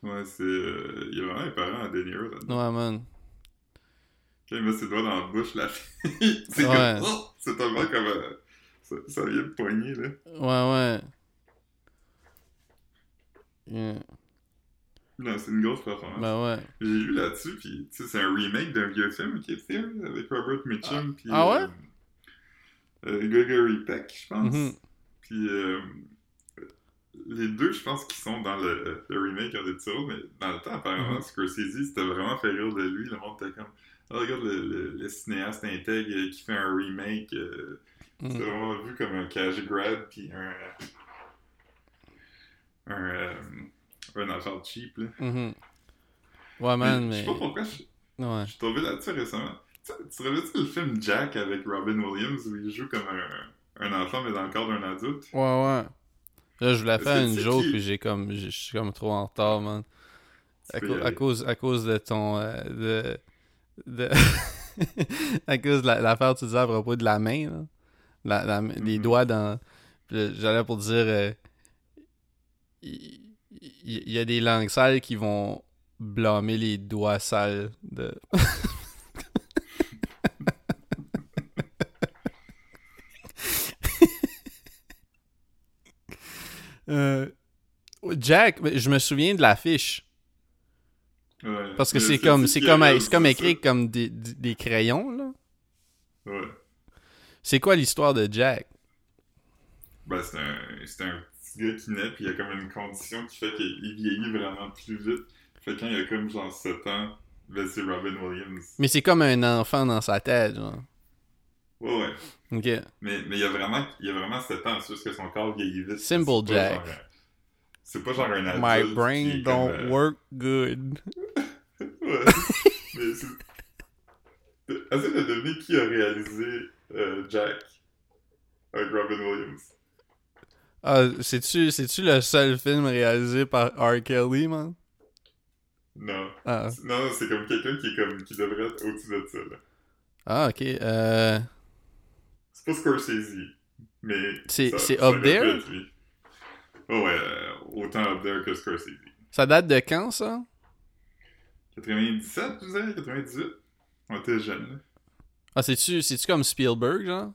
Ouais, c'est. euh, il y a vraiment un parent à De Niro là-dedans. Ouais, man. Quand il met ses doigts dans la bouche, la fille. c'est Ouais. comme. Oh! c'est tellement comme. euh, ça, ça vient de poigner, là. Ouais, ouais. Yeah. Non, c'est une grosse performance. Ben ouais. J'ai lu là-dessus, puis tu sais, c'est un remake d'un vieux film qui est fait avec Robert Mitchum, puis. Ah ouais? euh, euh, Gregory Peck, je pense. Puis. euh, les deux, je pense qu'ils sont dans le, le remake en rôle, mais dans le temps, apparemment, Mhm. Scorsese, c'était vraiment fait rire de lui. Le monde était comme. Ah, regarde le, le- le cinéaste intègre euh, qui fait un remake. C'était Mhm. vraiment vu comme un cash grab, puis un. un. euh, un affaire cheap, là. Mhm. Ouais, man, Je mais. sais pas pourquoi je, Ouais. je suis tombé là-dessus récemment. Tu, tu rappelles-tu le film Jack avec Robin Williams où il joue comme un, un enfant mais dans le corps d'un adulte? Ouais, ouais. Là, je voulais faire une joke, qui- puis j'ai comme. Je suis comme trop en retard, man. À, cause, à cause de ton. euh, de. de... à cause de la- l'affaire que tu disais à propos de la main, là. La, la- Les Mhm. doigts dans. J'allais pour dire. euh, Il y, a des langues sales qui vont blâmer les doigts sales de. Euh, Jack, je me souviens de l'affiche. Ouais. Parce que c'est comme, c'est comme, comme écrit comme des, des des crayons, là. Ouais. C'est quoi l'histoire de Jack? Ben, c'est un, c'est un petit gars qui naît, puis il y a comme une condition qui fait qu'il vieillit vraiment plus vite. Fait quand il a comme genre 7 ans, ben c'est Robin Williams. Mais c'est comme un enfant dans sa tête, genre. Ouais, ouais. Ok. Mais, mais il y a vraiment, il y a vraiment 7 ans, c'est juste que son corps vieillit vite. Simple C'est pas Jack. genre C'est pas genre un adulte. My qui brain est don't comme, euh, work good. Ouais. mais c'est. Essaye de deviner qui a réalisé euh, Jack avec Robin Williams. Ah, c'est-tu, c'est-tu le seul film réalisé par R. Kelly, man? Non. Ah, Non, non, c'est comme quelqu'un qui est comme qui devrait être au-dessus de ça, là. ah ok. Euh... C'est pas Scorsese, mais... C'est- ça- c'est up there? Oh ouais, euh, autant up there que Scorsese. Ça date de quand, ça? 97, tu disais? 98? On était jeunes, là. Ah, c'est-tu, c'est-tu comme Spielberg, genre?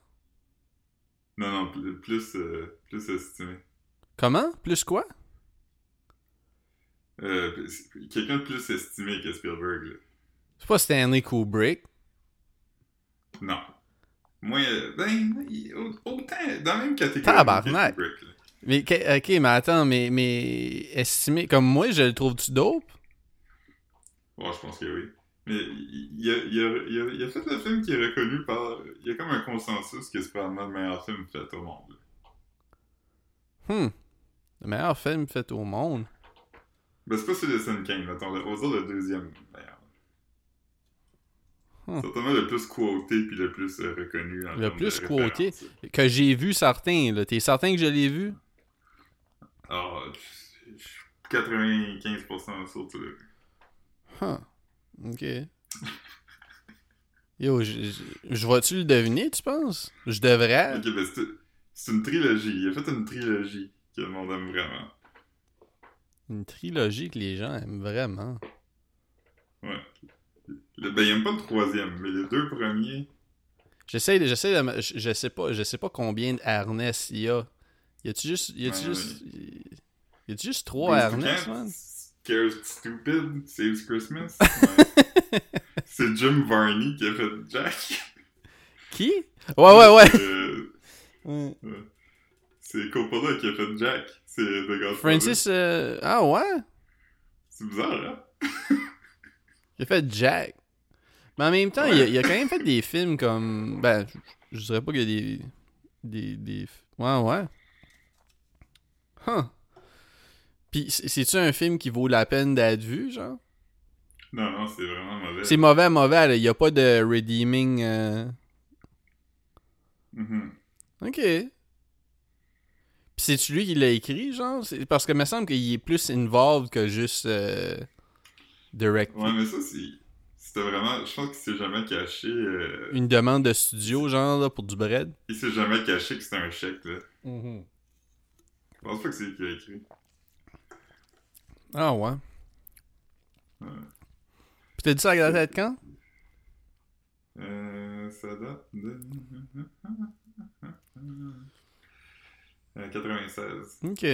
Non, non, plus, plus, euh, plus estimé. Comment? Plus quoi? Euh, quelqu'un de plus estimé que Spielberg, là. C'est pas Stanley Kubrick? Non. Moi, euh, ben, autant, dans la même catégorie Tabarnak. que Kubrick, là. Mais, ok, mais attends, mais, mais estimé, comme moi, je le trouve-tu dope? Ouais, je pense que oui. Mais il, il a, il, a, fait le film qui est reconnu par... Il y a comme un consensus que c'est probablement le meilleur film fait au monde. Hmm. Le meilleur film fait au monde. Ben, c'est pas Citizen Kane, mettons. On va dire le deuxième meilleur. Hmm. Certainement le plus quoté puis le plus euh, reconnu. en Le plus de quoté. Que j'ai vu certains, là. T'es certain que je l'ai vu? Ah, je je suis 95% sûr que tu l'as vu. Huh. Ok. Yo, je, je, je vais-tu le deviner, tu penses? Je devrais. Ok, ben c'est c'est une trilogie. Il a fait une trilogie que le monde aime vraiment. Une trilogie que les gens aiment vraiment. Ouais. Le- ben, il aime pas le troisième, mais les deux premiers... J'essaie de, j'essaie je, je sais pas, je sais pas combien de harnais il y a. Y a-tu juste, y a-tu Ouais, juste, y a-tu juste trois harnais, man? Scared Stupid, Saves Christmas? Ouais. C'est Jim Varney qui a fait Jack. Qui? Ouais, ouais, ouais. Euh, Ouais. c'est Coppola qui a fait Jack. C'est The Godfather. Francis, euh, ah ouais? C'est bizarre, hein? Il a fait Jack. Mais en même temps, il, a, il a quand même fait des films comme. Ben, je, je dirais pas qu'il y a des. Des. des... Ouais, ouais. Huh. Pis, c'est- c'est-tu un film qui vaut la peine d'être vu, genre? Non, non, c'est vraiment mauvais. C'est mauvais, mauvais, là. Il y a pas de redeeming. euh, Mhm. Ok. Pis c'est-tu lui qui l'a écrit, genre? C'est- Parce que me semble qu'il est plus involved que juste. Euh... Direct. Ouais, mais ça, c'est. C'était vraiment. Je pense qu'il s'est jamais caché. euh, Une demande de studio, genre, là, pour du bread? Il s'est jamais caché que c'était un chèque, là. Mm-hmm. Je pense pas que c'est lui qui a écrit. Ah ouais. Ouais. Pis t'as dit ça à la tête quand? Euh, ça date de. Euh, 96. Ok.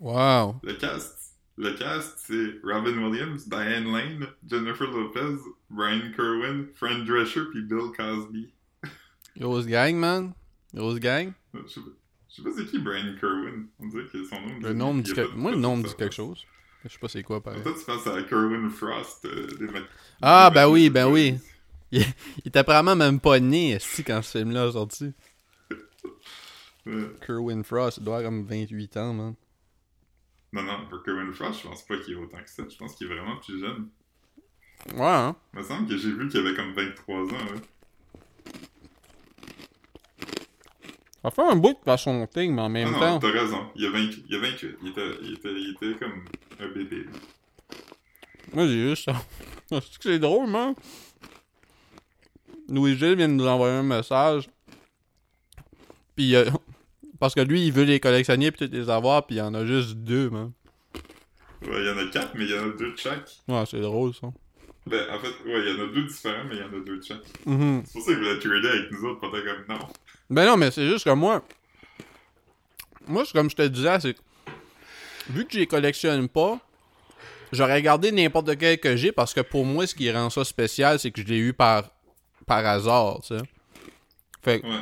Wow. Le cast. Le cast, c'est Robin Williams, Diane Lane, Jennifer Lopez, Brian Kerwin, Fran Drescher, puis Bill Cosby. Rose Gang, man. Rose Gang. Je sais pas, pas c'est qui Brian Kerwin. On dirait que son nom. Le nom me dit Moi, le nom me dit quelque chose. Je sais pas c'est quoi, pareil. Toi, tu penses à Kerwin Frost. euh, des Ah, des ben oui, ben oui. Boys. Il était apparemment même pas né, esti, quand ce film-là est sorti. Ouais. Kerwin Frost, il doit avoir comme 28 ans, man. Non, non, pour Kerwin Frost, je pense pas qu'il est autant que ça. Je pense qu'il est vraiment plus jeune. Ouais, hein? Il me semble que j'ai vu qu'il avait comme 23 ans. Ouais. Ça fait un bout de son thing, mais en Ah même non, temps. t'as raison. Il a 20 il a 28. Il était, il était, il était comme un bébé. Moi, j'ai juste ça. C'est drôle, man? Louis-Gilles vient de nous envoyer un message. Puis, euh, parce que lui, il veut les collectionner puis les avoir, puis il y en a juste deux, man. Ouais, il y en a 4, mais il y en a deux de chaque. Ouais, c'est drôle, ça. Ben, en fait, ouais, il y en a deux différents, mais il y en a deux de chaque. Mhm. C'est pour ça qu'il voulait trader avec nous autres, pas comme non. Ben non, mais c'est juste que moi. Moi, c'est comme je te disais, c'est. Vu que je les collectionne pas, j'aurais gardé n'importe quel que j'ai parce que pour moi, ce qui rend ça spécial, c'est que je l'ai eu par, par hasard, tu sais. Fait que, Ouais.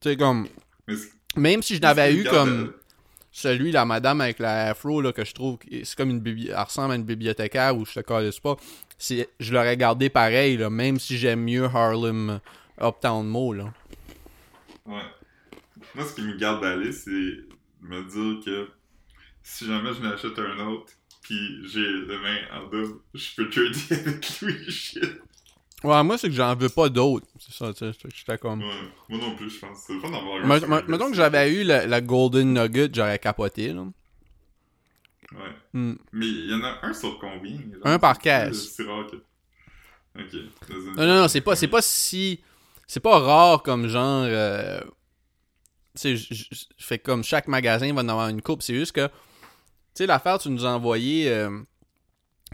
tu sais, comme. Même si je n'avais eu comme euh, celui, la madame avec la afro, là, que je trouve, c'est comme une bibliothèque, ressemble à une bibliothécaire où je te calisse pas, je l'aurais gardé pareil, là, même si j'aime mieux Harlem Uptown Mall, là. Ouais. Moi, ce qui me garde d'aller, c'est me dire que si jamais je n'achète un autre, puis j'ai le main en double, je peux trader avec lui, shit. Ouais, moi, c'est que j'en veux pas d'autres. C'est ça, tu sais. J'étais comme. Ouais, moi non plus, je pense. C'est d'avoir un Mettons que j'avais eu la, la Golden Nugget, j'aurais capoté, là. Ouais. Hmm. Mais il y en a un sur combien genre, Un par caisse. C'est rare que. Ok. Non, non, non, c'est pas, c'est pas si. C'est pas rare comme genre. euh, Tu sais, fais comme chaque magasin va en avoir une coupe. C'est juste que. Sais, l'affaire, tu nous as envoyé euh,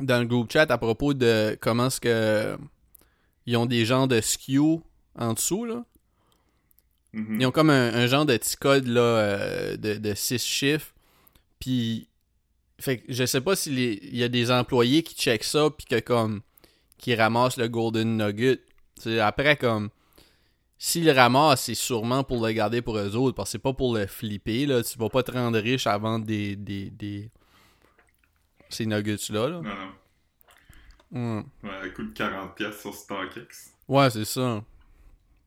dans le groupe chat à propos de comment est-ce que. Ils ont des genres de skew en dessous, là. Mhm. Ils ont comme un, un genre de petit code là, euh, de, de six chiffres. Puis, fait que je sais pas s'il y a des employés qui checkent ça, puis que comme, qui ramassent le Golden Nugget. T'sais, après, comme, s'ils le ramassent, c'est sûrement pour le garder pour eux autres, parce que c'est pas pour le flipper, là. Tu vas pas te rendre riche à vendre des, des, des... ces nuggets-là, là. Non, non. Ouais. Ouais, elle coûte 40$ sur StockX. Ouais, c'est ça.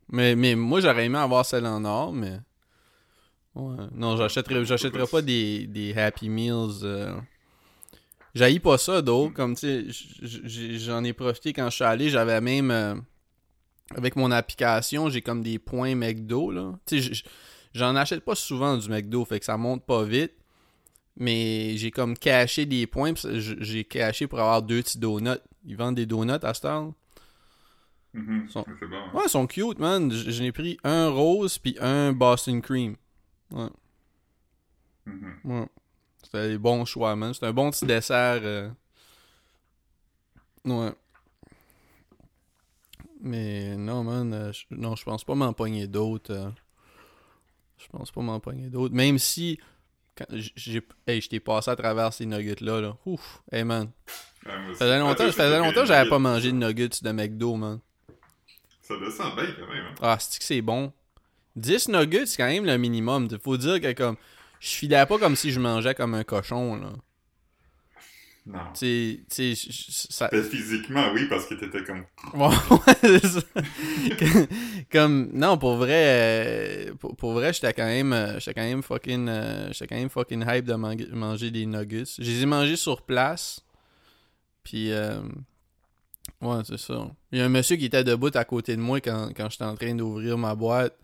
Mais, mais moi, j'aurais aimé avoir celle en or, mais. Ouais. Non, j'achèterais, j'achèterais pas des, des Happy Meals. Euh... J'haïs pas ça, d'eau. Comme, tu sais, j'en ai profité quand je suis allé. J'avais même. euh, Avec mon application, j'ai comme des points McDo, là. Tu sais, j'en achète pas souvent du McDo, fait que ça monte pas vite. Mais j'ai comme caché des points. J'ai caché pour avoir deux petits donuts. Ils vendent des donuts à. Sont- bon. hein. Ouais, ils sont cute, man. J'en ai pris un rose puis un Boston Cream. Ouais, Mhm. ouais. C'était des bons choix, man. C'est un bon petit dessert. euh. Ouais. Mais non, man. euh, je- non, je pense pas m'empoigner d'autres. euh. Je pense pas m'empoigner d'autres. Même si. J'ai. Hey, je t'ai passé à travers ces nuggets-là, là. Ouf. Hey, man. Ça faisait longtemps, faisait longtemps que j'avais pas mangé de nuggets de McDo, man. Ça descend bien quand même. Hein. Ah, c'est que c'est bon? 10 nuggets, c'est quand même le minimum. Faut dire que comme. Je filais pas comme si je mangeais comme un cochon, là. Non. Ça. Physiquement, oui, parce que t'étais comme. Comme. Non, pour vrai. euh, Pour, pour vrai, j'étais quand même. euh, J'étais quand même fucking. euh, J'étais quand même fucking hype de man- manger des nuggets. Je les ai mangés sur place. Puis. euh, Ouais, c'est ça. Il y a un monsieur qui était debout à côté de moi quand, quand j'étais en train d'ouvrir ma boîte.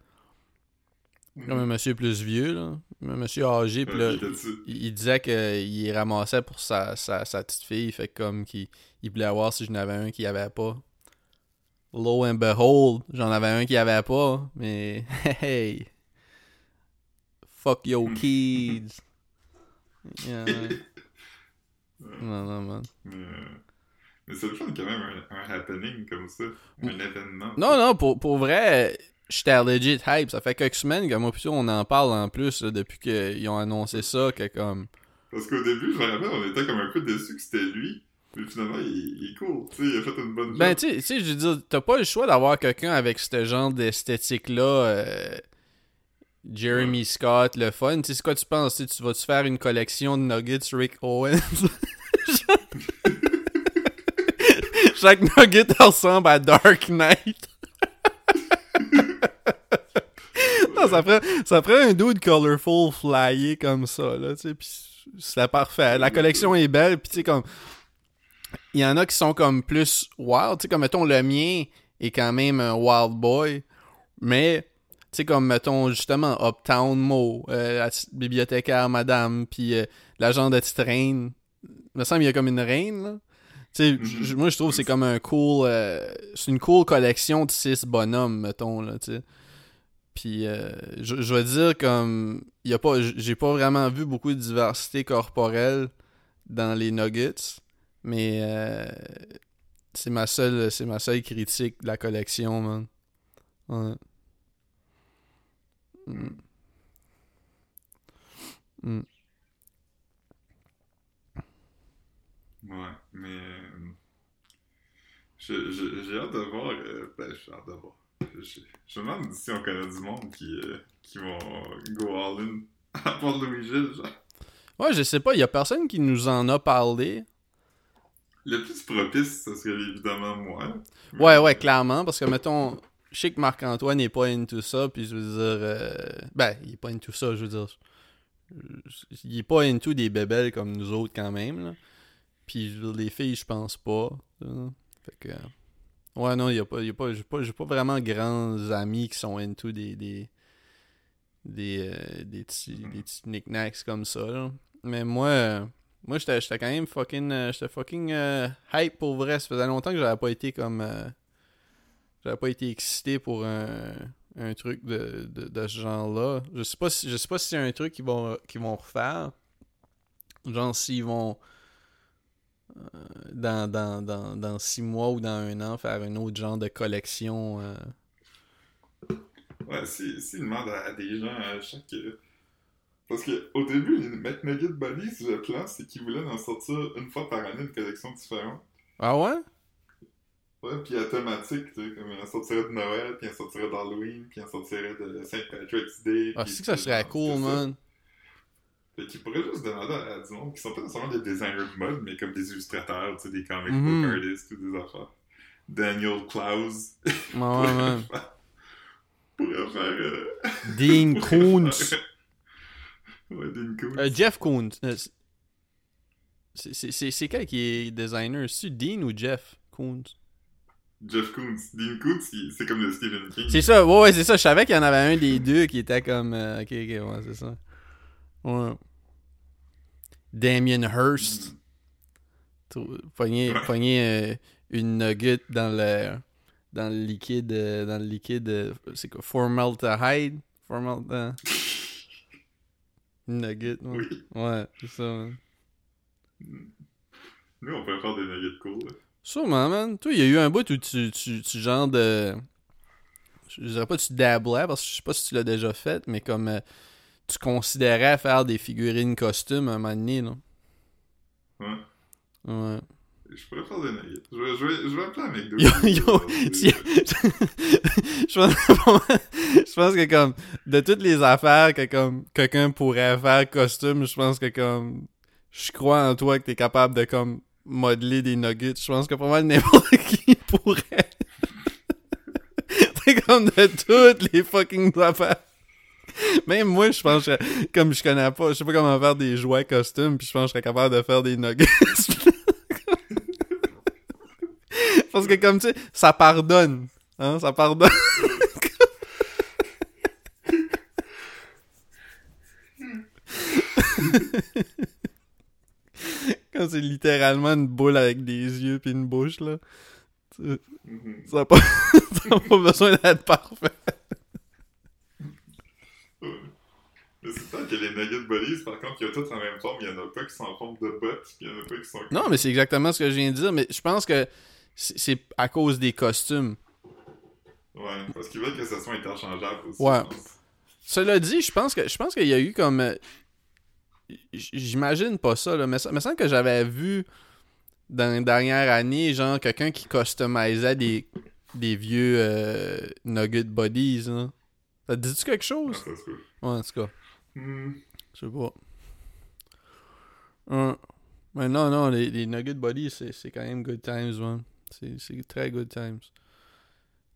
Comme un monsieur plus vieux, là. Monsieur âgé, puis là, t'étais-tu- il, il disait qu'il ramassait pour sa, sa, sa petite fille, fait comme qu'il il voulait voir si j'en avais un qui avait pas. Lo and behold, j'en avais un qui avait pas, mais hey, fuck your kids. Yeah, non, non, man. Mais, euh, mais c'est le fun quand même, un, un happening comme ça. Un événement. Non, non, pour, pour vrai, j'étais legit hype. Ça fait quelques semaines que moi, on en parle en plus, là, depuis qu'ils ont annoncé ça, que comme. Parce qu'au début, je me rappelle, on était comme un peu déçus que c'était lui. Mais finalement, il, il est cool. Tu sais, il a fait une bonne Ben, job. tu sais- tu sais, je veux dire, t'as pas le choix d'avoir quelqu'un avec ce genre d'esthétique-là. euh, Jeremy Scott, le fun. Tu sais, c'est quoi tu penses? Tu sais, tu vas-tu faire une collection de nuggets Rick Owens? Chaque nugget ressemble à Dark Knight. non, ça prend, ça prend un dude colorful flyé comme ça, là, tu sais, pis c'est parfait. La collection est belle, pis tu sais, comme... Il y en a qui sont comme plus wild, tu sais, comme, mettons, le mien est quand même un wild boy, mais, tu sais, comme, mettons, justement, Uptown Mo, euh, la bibliothécaire madame, puis euh, l'agent de petite reine. Il me semble qu'il y a comme une reine, là. Mhm. j- moi, je trouve que c'est comme un cool... euh, c'est une cool collection de six bonhommes, mettons, là, tu sais. Puis, euh, je, je veux dire, comme... Y a pas, j'ai pas vraiment vu beaucoup de diversité corporelle dans les Nuggets, mais euh, c'est ma seule c'est ma seule critique de la collection, man. Ouais. Mm. Mm. Ouais, mais. euh, J'ai hâte de voir. euh, ben, j'ai hâte de voir. Je, me demande si on connaît du monde qui, euh, qui vont go all-in. À part Louis-Gilles, genre. Ouais, je sais pas, y a personne qui nous en a parlé. Le plus propice, ce serait évidemment moi. Ouais, ouais, clairement, parce que, mettons, je sais que Marc-Antoine n'est pas into ça, puis je veux dire... euh, Ben, il est pas into ça, je veux dire... Il est pas into des bébelles comme nous autres, quand même, là. Puis, les filles, je pense pas. Fait que... Ouais, non, y pas, y pas, j'ai pas, pas vraiment grands amis qui sont into des, des, des, euh, des petits, des petits knickknacks comme ça, là. Mais moi, euh, moi, j'étais, quand même fucking, euh, j'étais fucking euh, hype pour vrai. Ça faisait longtemps que j'avais pas été comme, euh, j'avais pas été excité pour un, un truc de, de, de ce genre-là. Je sais pas si, je sais pas si c'est un truc qu'ils vont, qu'ils vont refaire. Genre s'ils vont euh, dans, dans, dans, dans six mois ou dans un an faire un autre genre de collection. euh. Ouais, si, si demande à, à des gens à chaque. Parce que au début, les McNugget Buddies, le plan, c'est qu'ils voulaient en sortir une fois par année une collection différente. Ah ouais? Ouais, puis à thématique, tu sais, comme il en sortirait de Noël, puis il en sortirait d'Halloween, puis il en sortirait de Saint Patrick's Day. Ah, c'est que ça serait cool, man. Fait qu'ils pourraient juste demander à, à du monde qui sont pas nécessairement des designers de mode, mais comme des illustrateurs, tu sais, des comic book artists ou des affaires. Daniel Klaus Ouais, ouais, man. pourrait faire. Euh... Dean Koontz. ouais, Dean Koontz. Euh, Jeff Koontz. Euh, c'est- quel qui est designer? C'est Dean ou Jeff Koontz? Jeff Koons. Dean Koontz, c'est comme le Stephen King. C'est ça, ouais, ouais, c'est ça. Je savais qu'il y en avait un des deux qui était comme. euh, ok, ok, ouais, c'est ça. Ouais. Damien. Trou- Pogner, Ouais. pogner, euh, une nugget dans le. Dans le liquide. euh, dans le liquide. euh, c'est quoi Formaldehyde? Formaldehyde. Une nugget, ouais. Oui. Ouais, c'est ça, man. Nous, on pourrait faire des nuggets cool. là. Sûrement, man. Toi, il y a eu un bout où tu, tu, tu genre de. Je dirais pas tu dablais, parce que je sais pas si tu l'as déjà fait, mais comme tu considérais faire des figurines costumes à un moment donné, là? Ouais. Ouais. Je pourrais faire des nuggets. Je vais, je vais, je vais appeler à McDo. Yo, yo, si- je, pense, je pense que comme de toutes les affaires que comme quelqu'un pourrait faire costume, je pense que comme je crois en toi que t'es capable de comme modeler des nuggets. Je pense que pas mal n'importe qui pourrait. C'est comme de toutes les fucking affaires. Même moi, je pense que comme je connais pas, je sais pas comment faire des jouets costumes, puis je pense que je serais capable de faire des nuggets. Parce que comme tu sais, ça pardonne. Hein, ça pardonne. Quand c'est littéralement une boule avec des yeux puis une bouche, là. Tu- Mhm. Ça n'a pas besoin d'être parfait. Ouais. Mais c'est tant que les nuggets buddies, par contre, il y a tous en même forme. Il y en a pas qui sont en forme de bottes, puis il y en a pas qui sont. Non, mais c'est exactement ce que je viens de dire, mais je pense que c'est à cause des costumes. Ouais, parce qu'ils veulent que ça soit interchangeable aussi. Ouais. Cela dit, je pense que je pense qu'il y a eu comme euh, j'imagine pas ça là, mais ça me semble que j'avais vu dans les dernières années genre quelqu'un qui customisait des des vieux euh, nugget bodies là. Ça te dit-tu quelque Ah, chose ça se peut. Ouais, en tout cas, Hmm. je sais pas. Ouais. Mais non non, les, les nugget bodies c'est quand même good times, man. C'est très good times.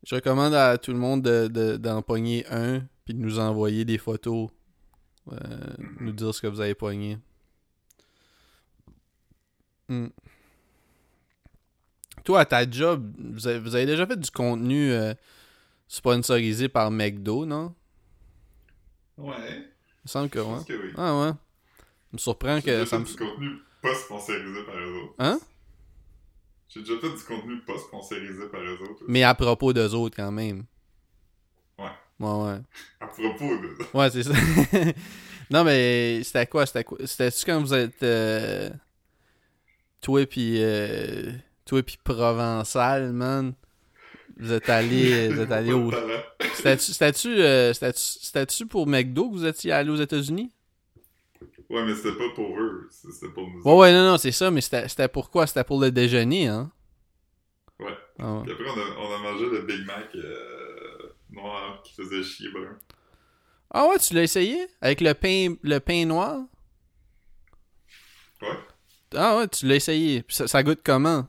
Je recommande à tout le monde de, de- d'en pogner un, puis de nous envoyer des photos. euh, nous dire ce que vous avez pogné. Hmm. Toi, à ta job, vous avez, vous avez déjà fait du contenu euh, sponsorisé par McDo, non? Ouais. Me semble que Je pense que oui. Ah ouais. Ça me surprend que ça me... du contenu pas sponsorisé par eux autres. Hein? J'ai déjà fait du contenu pas sponsorisé par eux autres. Mais à propos d'eux autres, quand même. Ouais. Ouais, ouais. À propos de. Ouais, c'est ça. non, mais c'était quoi? C'était quoi? C'était-tu quand vous êtes... euh, toi pis... euh, toi pis Provençal, man? Vous êtes allé, vous êtes allé au... C'était-tu, euh, c'était-tu, pour McDo que vous étiez allé aux États-Unis? Ouais, mais c'était pas pour eux, c'était pour nous. Ouais, ouais, non, non, c'est ça, mais c'était, pour quoi? C'était pour le déjeuner, hein? Ouais. Ah ouais. Puis après, on a, on a mangé le Big Mac euh, noir qui faisait chier brun. Ah ouais, tu l'as essayé? Avec le pain, le pain noir? Ouais. Ah ouais, tu l'as essayé. Puis Ça, ça goûte comment?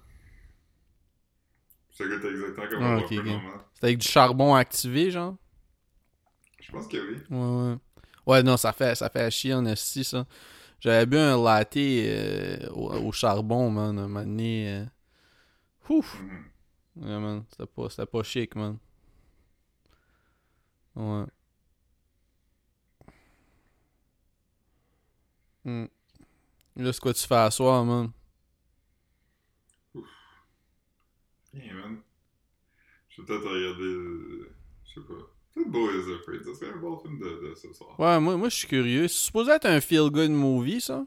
Goûte exactement comme Ah, un ok, Whopper ok. normal. C'est avec du charbon activé, genre? Je pense que oui. Ouais, ouais. Ouais, non, ça fait, ça fait à chier en esti, ça. J'avais bu un latte euh, au, au charbon, man, un moment donné. euh. Ouf! Mhm. Ouais, man. C'était pas, c'était pas chic, man. Ouais. Hmm. Là, c'est quoi tu fais à soir, man? Hey, man. Je vais peut-être regarder. euh, Je sais pas. Peut-être Boy is Afraid. Ça serait un bon film de, de ce soir. Ouais, moi, moi je suis curieux. C'est supposé être un feel-good movie, ça?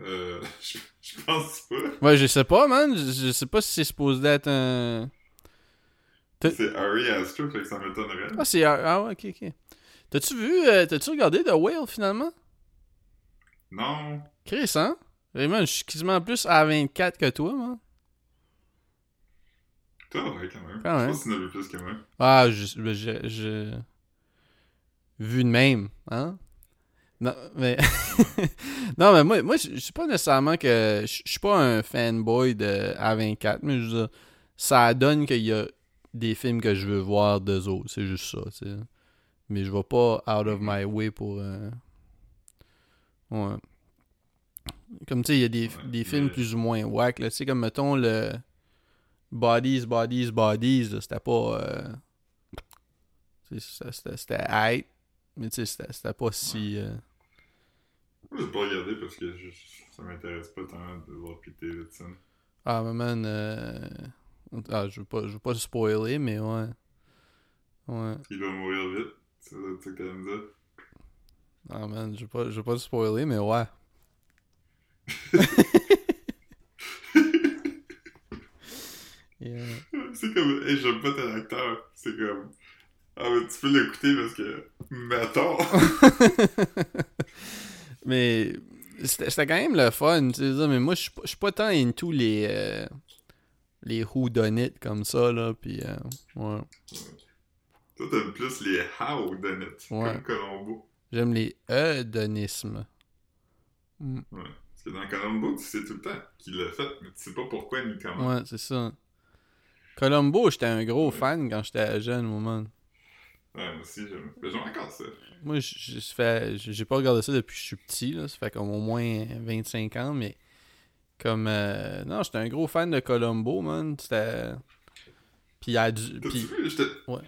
Euh. Je, je pense pas. Ouais, je sais pas, man. Je, je sais pas si c'est supposé être un... C'est Harry Astor, fait que ça m'étonnerait. Ah, c'est... Ah, ouais, ok, ok. T'as-tu vu... euh, T'as-tu regardé The Whale, finalement? Non. Chris, hein? Je suis quasiment plus à 24 que toi, man. Toi, ouais, quand même. Quand Je même. pense que tu en plus que moi. Ah, je... ben, je, je- Vu de même, hein? Non, mais... non, mais moi, moi je suis pas nécessairement que... Je je suis pas un fanboy de A24, mais je veux dire, ça donne qu'il y a des films que je veux voir d'eux autres. C'est juste ça, tu sais. Mais je vais pas out of my way pour... euh, Ouais. Comme, tu sais, il y a des, des films plus ou moins whack. Tu sais, comme, mettons, le... Bodies, Bodies, Bodies, c'était pas... euh, C'était hype, mais tu sais, c'était pas si... euh, Moi, j'ai pas regardé parce que je, ça m'intéresse pas tant de voir Pete Davidson. Ah, mais man... euh, Ah, je veux pas, je veux pas le spoiler, mais ouais. Ouais. Il va mourir vite. C'est ça que t'allais me dire. Ah, man, je veux pas, je veux pas le spoiler, mais ouais. Yeah. C'est comme, hey, j'aime pas tel acteur. C'est comme, ah, mais tu peux l'écouter parce que, mettons. mais c'était quand même le fun, tu sais, mais moi, je suis pas- tant into les... euh, les whodunit comme ça, là, pis... euh, ouais. Toi, t'aimes plus les how done it. Ouais. Comme Colombo. J'aime les eudonismes. Mm. Ouais. Que dans Colombo, tu sais tout le temps qu'il l'a fait, mais tu sais pas pourquoi ni comment. Ouais, c'est ça. Columbo, j'étais un gros fan quand j'étais jeune, au moment. Ouais, moi aussi, j'aime. J'aime encore ça. Moi, j'ai pas regardé ça depuis que je suis petit, là. Ça fait comme au moins 25 ans, mais comme euh, non, j'étais un gros fan de Columbo, man. C'était puis il y a du puis vu? Je Ouais.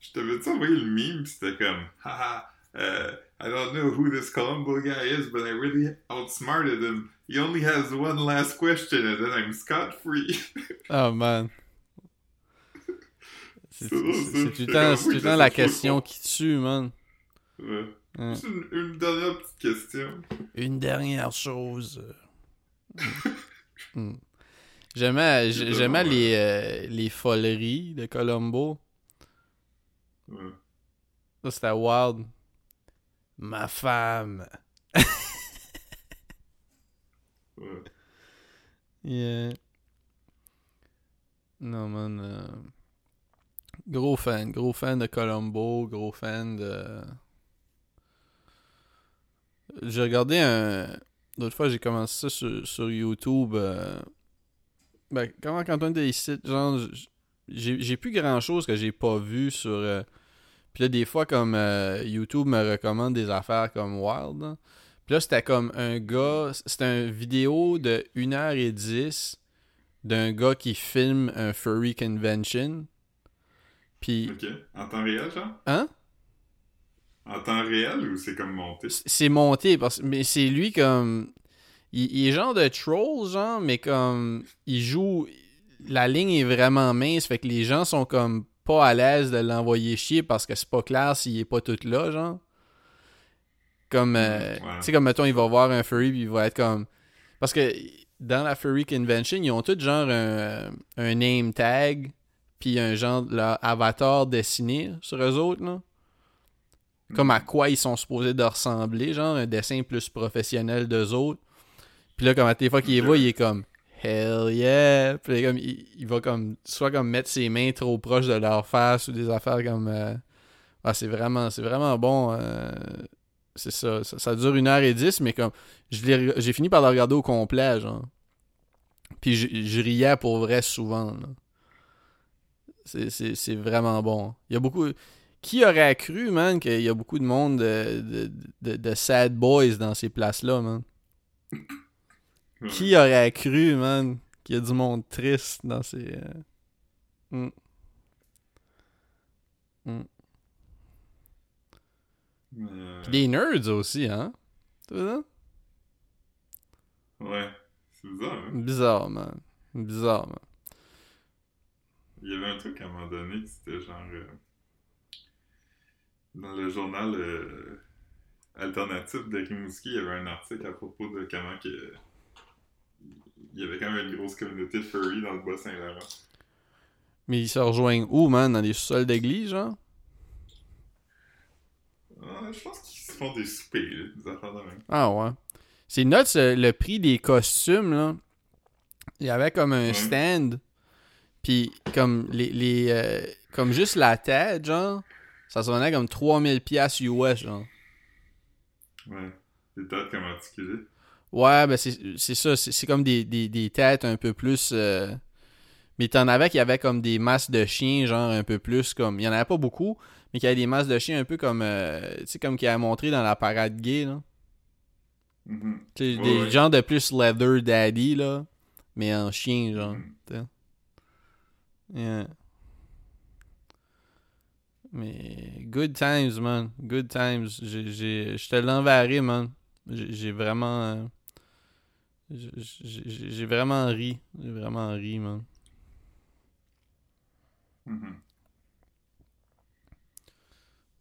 Je t'avais-tu envoyé le meme, pis c'était comme, haha, uh, I don't know who this Colombo guy is, but I really outsmarted him. He only has one last question, and then I'm scot-free. oh man. C'est tout le temps, la question qui tue, man. ouais. Une, une dernière petite question. Une dernière chose. Hmm. J'aimais, les, euh, les foleries de Columbo. Ouais. Ça, c'était wild. Ma femme. Yeah. Non, man. euh, Gros fan. Gros fan de Columbo. Gros fan de. J'ai regardé un. L'autre fois, j'ai commencé ça sur, YouTube. euh, Ben, comment quand on était ici, genre, j'ai plus grand chose que j'ai pas vu sur. euh, Puis là, des fois, comme euh, YouTube me recommande des affaires comme Wild. Puis là, c'était comme un gars. C'était une vidéo de 1h10 d'un gars qui filme un furry convention. Puis. Ok. En temps réel, genre? Hein? En temps réel ou c'est comme monté? C'est monté, parce mais c'est lui comme. Il, il est genre de troll, genre, mais comme. Il joue. La ligne est vraiment mince, fait que les gens sont comme pas à l'aise de l'envoyer chier parce que c'est pas clair s'il est pas tout là, genre. Comme. euh, Mm, ouais. Tu sais, comme mettons, il va voir un furry puis il va être comme. Parce que dans la Furry Convention, ils ont tous genre un, un name tag puis un genre leur avatar dessiné sur eux autres, là comme à quoi ils sont supposés de ressembler, genre un dessin plus professionnel d'eux autres. Puis là, comme à des fois qu'il les voit, il est comme Hell yeah! Puis comme, il, il va comme soit comme mettre ses mains trop proches de leur face ou des affaires comme euh, Ah, c'est vraiment, c'est vraiment bon. euh, c'est ça, ça. dure une heure et dix, mais comme j'ai fini par le regarder au complet, genre. Puis je, riais pour vrai souvent. c'est vraiment bon. Il y a beaucoup. Qui aurait cru, man, qu'il y a beaucoup de monde de, de, de- de sad boys dans ces places-là, man? Ouais. Qui aurait cru, man, qu'il y a du monde triste dans ces. euh, hmm. Hmm. Euh, Pis des nerds aussi, hein? Tu vois ça? Ouais. C'est bizarre, hein? Bizarre, man. Bizarre, man. Il y avait un truc à un moment donné qui c'était genre. euh, dans le journal euh, alternatif de Rimouski, il y avait un article à propos de comment que. Il y avait quand même une grosse communauté furry dans le Bas-Saint-Laurent. Mais ils se rejoignent où, man? Dans des sous-sols d'église, genre? Ah, je pense qu'ils se font des soupers, là, des affaires de même. Ah ouais. C'est nuts, euh, le prix des costumes, là. Il y avait comme un stand. Puis comme les, les euh, comme juste la tête, genre, ça se vendait comme 3000 pièces US, genre. Ouais. Des têtes comme articulées. Ouais, ben c'est ça, c'est comme des, des, des têtes un peu plus euh, mais t'en avais qui avaient comme des masses de chiens, genre un peu plus comme il y en avait pas beaucoup, mais qui avaient des masses de chiens un peu comme euh, tu sais comme qu'il a montré dans la parade gay là. Mhm. Tu sais, des gens de plus leather daddy, là. Mais en chien, genre. Mhm. t'sais. Yeah. Mais good times, man. Good times. Je te l'enverrai, man. J'ai j'ai vraiment. J'ai- vraiment ri. J'ai vraiment ri, man. Mhm.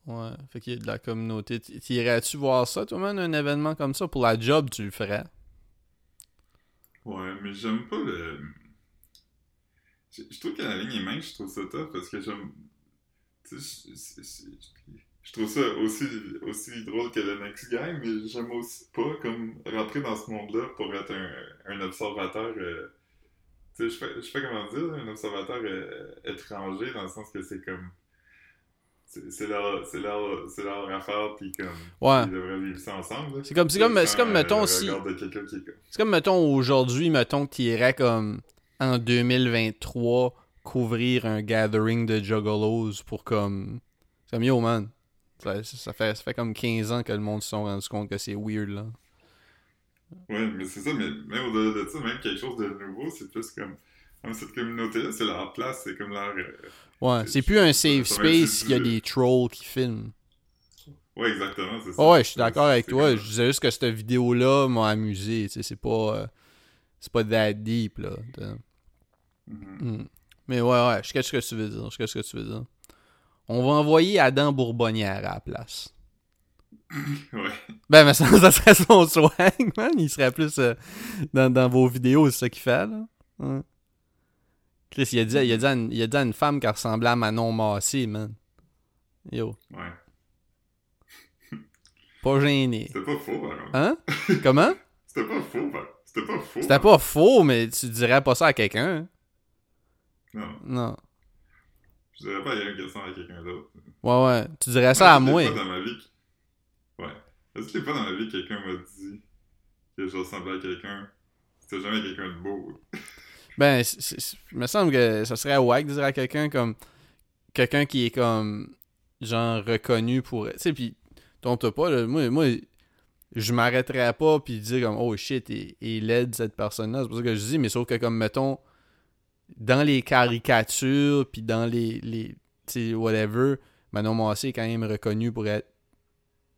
Ouais. Fait qu'il y a de la communauté. Tu tu irais-tu voir ça, toi, man, un événement comme ça? Pour la job, tu le ferais. Ouais, mais j'aime pas le. Je, je trouve que la ligne est mince, je trouve ça tough parce que j'aime. Tu sais, je- je trouve ça aussi, aussi drôle que le Next Guy, mais j'aime aussi pas comme rentrer dans ce monde-là pour être un, un observateur. euh, tu sais, je je fais comment dire, un observateur euh, étranger dans le sens que c'est comme. C'est leur, c'est leur, leur affaire, puis comme. Ouais. Ils devraient vivre ça ensemble. C'est comme- c'est comme- c'est comme, mettons, si- C'est comme, mettons, aujourd'hui, mettons que tu irais comme en 2023 couvrir un gathering de juggalos pour comme. C'est comme yo, man. Ça, ça fait, ça fait comme 15 ans que le monde se sont rendu compte que c'est weird, là. Ouais, mais c'est ça, mais même au-delà de ça, même quelque chose de nouveau, c'est plus comme. Comme cette communauté-là, c'est leur place, c'est comme leur. euh, Ouais, C'est- plus un safe space, il y a des trolls qui filment. Ouais, exactement, c'est ça. Ouais, ouais, je suis d'accord avec toi. comme- Je disais juste que cette vidéo-là m'a amusé, tu sais, c'est pas. euh, c'est pas that deep, là. Mhm. Hmm. Mais ouais, ouais, je sais ce que tu veux dire. Je sais ce que tu veux dire. On va envoyer Adam Bourbonnière à la place. Ouais. Ben, mais ça, ça serait son swag, man. Il serait plus euh, dans, dans vos vidéos, c'est ça qu'il fait, là. Chris, il a, dit, il, a dit à une, il a dit à une femme qui ressemblait à Manon Massé, man. Yo, Ouais. pas gêné. C'était pas faux, par contre. Hein? Comment? C'était pas faux, par C'était pas faux. C'était pas faux, mais tu dirais pas ça à quelqu'un. hein? Non, Non. Je dirais pas une question à quelqu'un d'autre. Ouais, ouais. Tu dirais ça à moi. Est-ce que dans ma vie... Ouais. Est-ce a pas dans ma vie quelqu'un m'a dit que je ressemblais à quelqu'un? C'était jamais quelqu'un de beau. Ben, c- c- c- il me semble que ça serait wack de dire à quelqu'un comme. Quelqu'un qui est comme. Genre reconnu pour. Tu sais, pis. Tombe pas, là. Moi, moi je m'arrêterais pas pis dire comme. Oh shit, il, il aide cette personne-là. C'est pour ça que je dis, mais sauf que comme, mettons. Dans les caricatures pis dans les. les tu sais, whatever. Manon Massé est quand même reconnu pour être.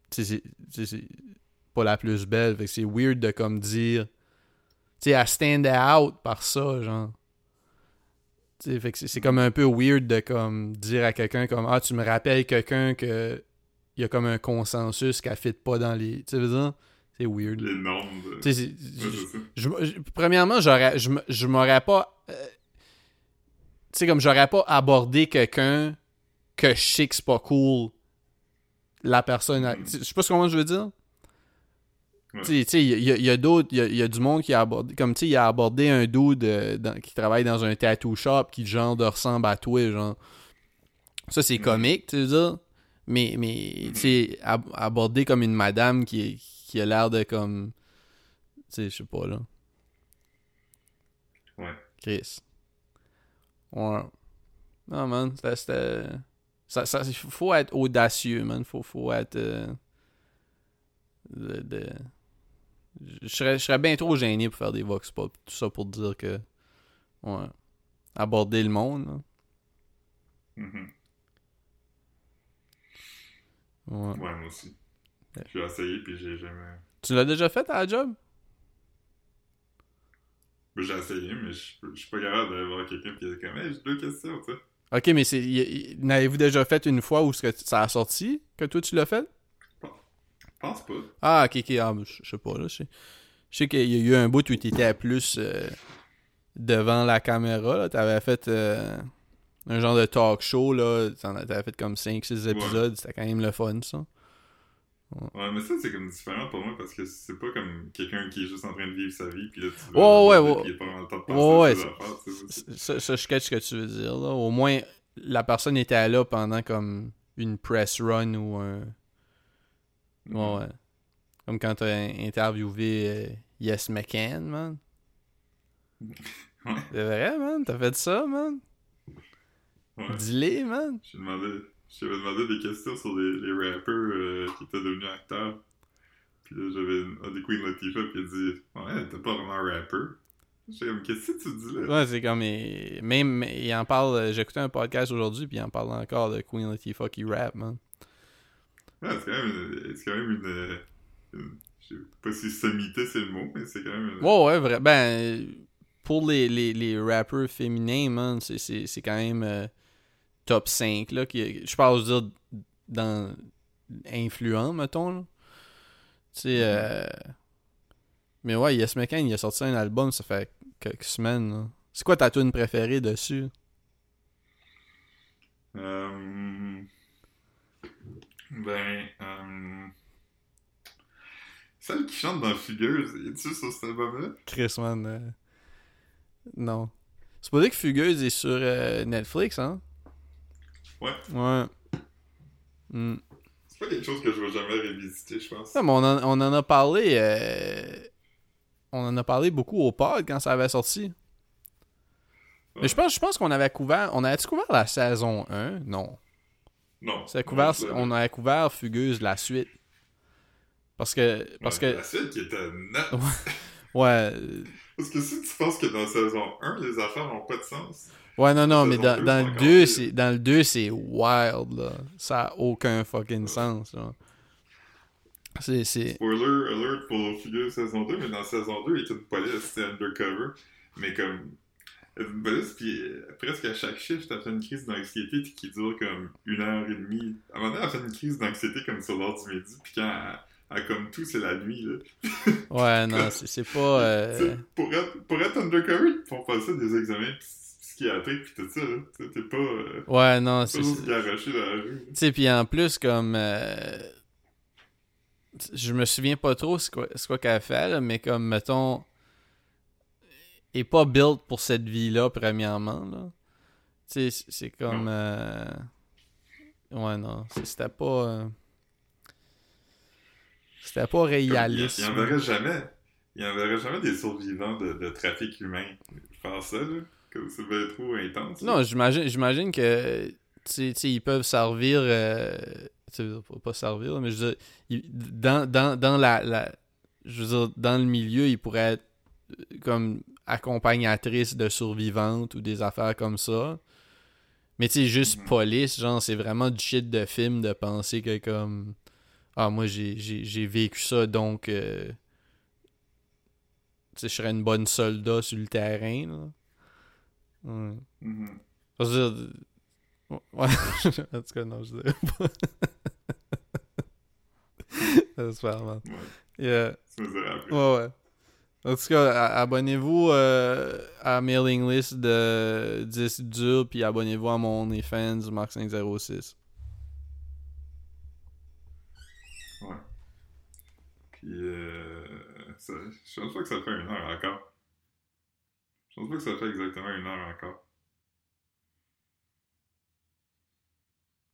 Tu sais, c'est- pas la plus belle. Fait que c'est weird de comme dire tu sais, à stand out par ça, genre. Tu sais, fait que c'est- comme un peu weird de comme dire à quelqu'un comme Ah, tu me rappelles quelqu'un que il y a comme un consensus qu'elle fit pas dans les. Tu sais, veux dire? C'est weird. Les normes de... Ouais, je- je- premièrement, j'aurais, je, m'aurais pas. Tu sais, comme j'aurais pas abordé quelqu'un que je sais que c'est pas cool. La personne. a- Je sais pas comment je veux dire. Ouais. Tu sais, il y, a- il y a d'autres. Il y a, il y a du monde qui a abordé. Comme tu sais, il a abordé un dude euh, dans- qui travaille dans un tattoo shop qui, genre, de ressemble à toi, genre. Ça, c'est Mhm. comique, tu veux dire? Mais, mais tu sais, ab- abordé comme une madame qui, qui a l'air de comme. Tu sais, je sais pas, là. Ouais. Chris. Ouais. Non, man, c'était-. Ça, ça, faut être audacieux, man. Faut, faut être. euh, de, de- Je serais, je serais bien trop gêné pour faire des vox pop. Tout ça pour dire que. Ouais. Aborder le monde. là. Mhm. Ouais. Ouais, moi aussi. J'ai essayé, puis j'ai jamais. Tu l'as déjà fait à la job? J'ai essayé, mais je suis pas capable d'aller voir quelqu'un qui est comme, hey, j'ai deux questions, tu sais. Ok, mais c'est. N'avez-vous déjà fait une fois où ça a sorti que toi tu l'as fait? Je pense pas. Ah, ok, ok. Ah, je sais pas, là. Je sais, qu'il y a eu un bout où tu étais plus euh, devant la caméra, là. T'avais fait euh, un genre de talk show, là. T'avais fait comme 5-6 épisodes. C'était quand même le fun, ça. Ouais, mais ça, c'est comme différent pour moi parce que c'est pas comme quelqu'un qui est juste en train de vivre sa vie, puis là, tu Ouais, vas- ouais, ouais. puis il pas temps de penser Ouais, à ouais, Ça, ça, je catch ce que tu veux dire, là. Au moins, la personne était là pendant comme une press run ou un. Ouais, ouais. Comme quand t'as in- interviewé euh, Yes McCann, man. Ouais. C'est vrai, man? T'as fait ça, man? Ouais. Dis-les, man. J'ai demandé, j'avais demandé des questions sur les, les rappers euh, qui étaient devenus acteurs. Puis là, j'avais un des Queen Latifah, puis il a dit Ouais, t'es pas vraiment un rapper. J'étais comme Qu'est-ce que tu dis là? Ouais, c'est comme. il- Même, il en parle. euh, J'ai écouté un podcast aujourd'hui, puis il en parle encore de Queen Latifah qui rap, man. Ouais, c'est quand même une. C'est quand même une. une- je sais pas si sommité c'est le mot, mais c'est quand même. une- Ouais, ouais, vrai. Ben, pour les, les, les rappeurs féminins, man, c'est- c'est c'est quand même euh, top 5, là. Qui, je veux dire, dans influent, mettons, là. Tu sais, euh... Mais ouais, Yes McCann, il a sorti un album, ça fait quelques semaines. C'est quoi ta tune préférée dessus? Euh, Ben. Euh... Celle qui chante dans Fugueuse, es-tu sur cet album-là? Chris, man. euh, Non. C'est pas dire que Fugueuse est sur Netflix, hein? Ouais. Ouais. Hmm. C'est pas quelque chose que je vais jamais révisiter, je pense. Ouais, mais on en, on en a parlé. euh, On en a parlé beaucoup au pod quand ça avait sorti. Mais je pense, je pense qu'on avait couvert. On avait-tu couvert la saison 1 Non. Non. Couvert, Ouais, on avait couvert Fugueuse la suite. Parce que. Parce Ouais, que. La suite qui était nette. Ouais. euh, Parce que si tu penses que dans saison 1, les affaires n'ont pas de sens. Ouais, non, non, mais dans, dans le encore 2, pire. c'est. Dans le 2, c'est wild, là. Ça a aucun fucking sens, là. C'est. c'est... Spoiler alert pour Figure saison 2, mais dans saison 2, il est une police, c'est undercover. Mais comme. Une police, puis euh, presque à chaque shift, elle fait une crise d'anxiété qui dure comme une heure et demie. À un moment donné, elle fait une crise d'anxiété comme sur l'heure du midi, puis quand elle, elle comme tout, c'est la nuit, là. Ouais, non, c'est, c'est pas. euh, Pour, être, pour être undercover, ils font passer des examens psy- psychiatriques, puis tout ça, là. Sais, T'es pas. euh, Ouais, non, c'est. Tu sais, puis en plus, comme. euh, Je me souviens pas trop c'est quoi, qu'elle fait, là, mais comme, mettons. est pas built pour cette vie-là, premièrement, là. Tu sais, c'est- comme. euh, Ouais, non, c'était pas. euh, C'était pas Comme, Il réaliste. il enverrait jamais. Il enverrait jamais des survivants de, de trafic humain. Faire ça, là. Comme c'est bien trop intense. Non, j'imagine, que tu sais, tu sais, ils peuvent servir. euh, tu sais, pas- servir, là, mais je veux dire, ils- dans, dans, dans la, la- Je veux dire, dans le milieu, ils pourraient être euh, comme accompagnatrices de survivantes ou des affaires comme ça. Mais tu sais, juste Mhm. police, genre, c'est vraiment du shit de film de penser que comme. Ah, moi, j'ai, j'ai, j'ai vécu ça, donc. euh, tu sais, je serais une bonne soldat sur le terrain, là. Je veux dire, Ouais. en tout cas, non, je dirais pas. J'espère, man. Ouais, Yeah. c'est. Ouais, ouais. En tout cas, a- abonnez-vous euh, à mailing list de 10 dur, puis abonnez-vous à mon OnlyFans, Mark506. Ouais. Puis, euh, ça, je pense pas que ça fait une heure encore. Pense pas que ça fait exactement une heure encore.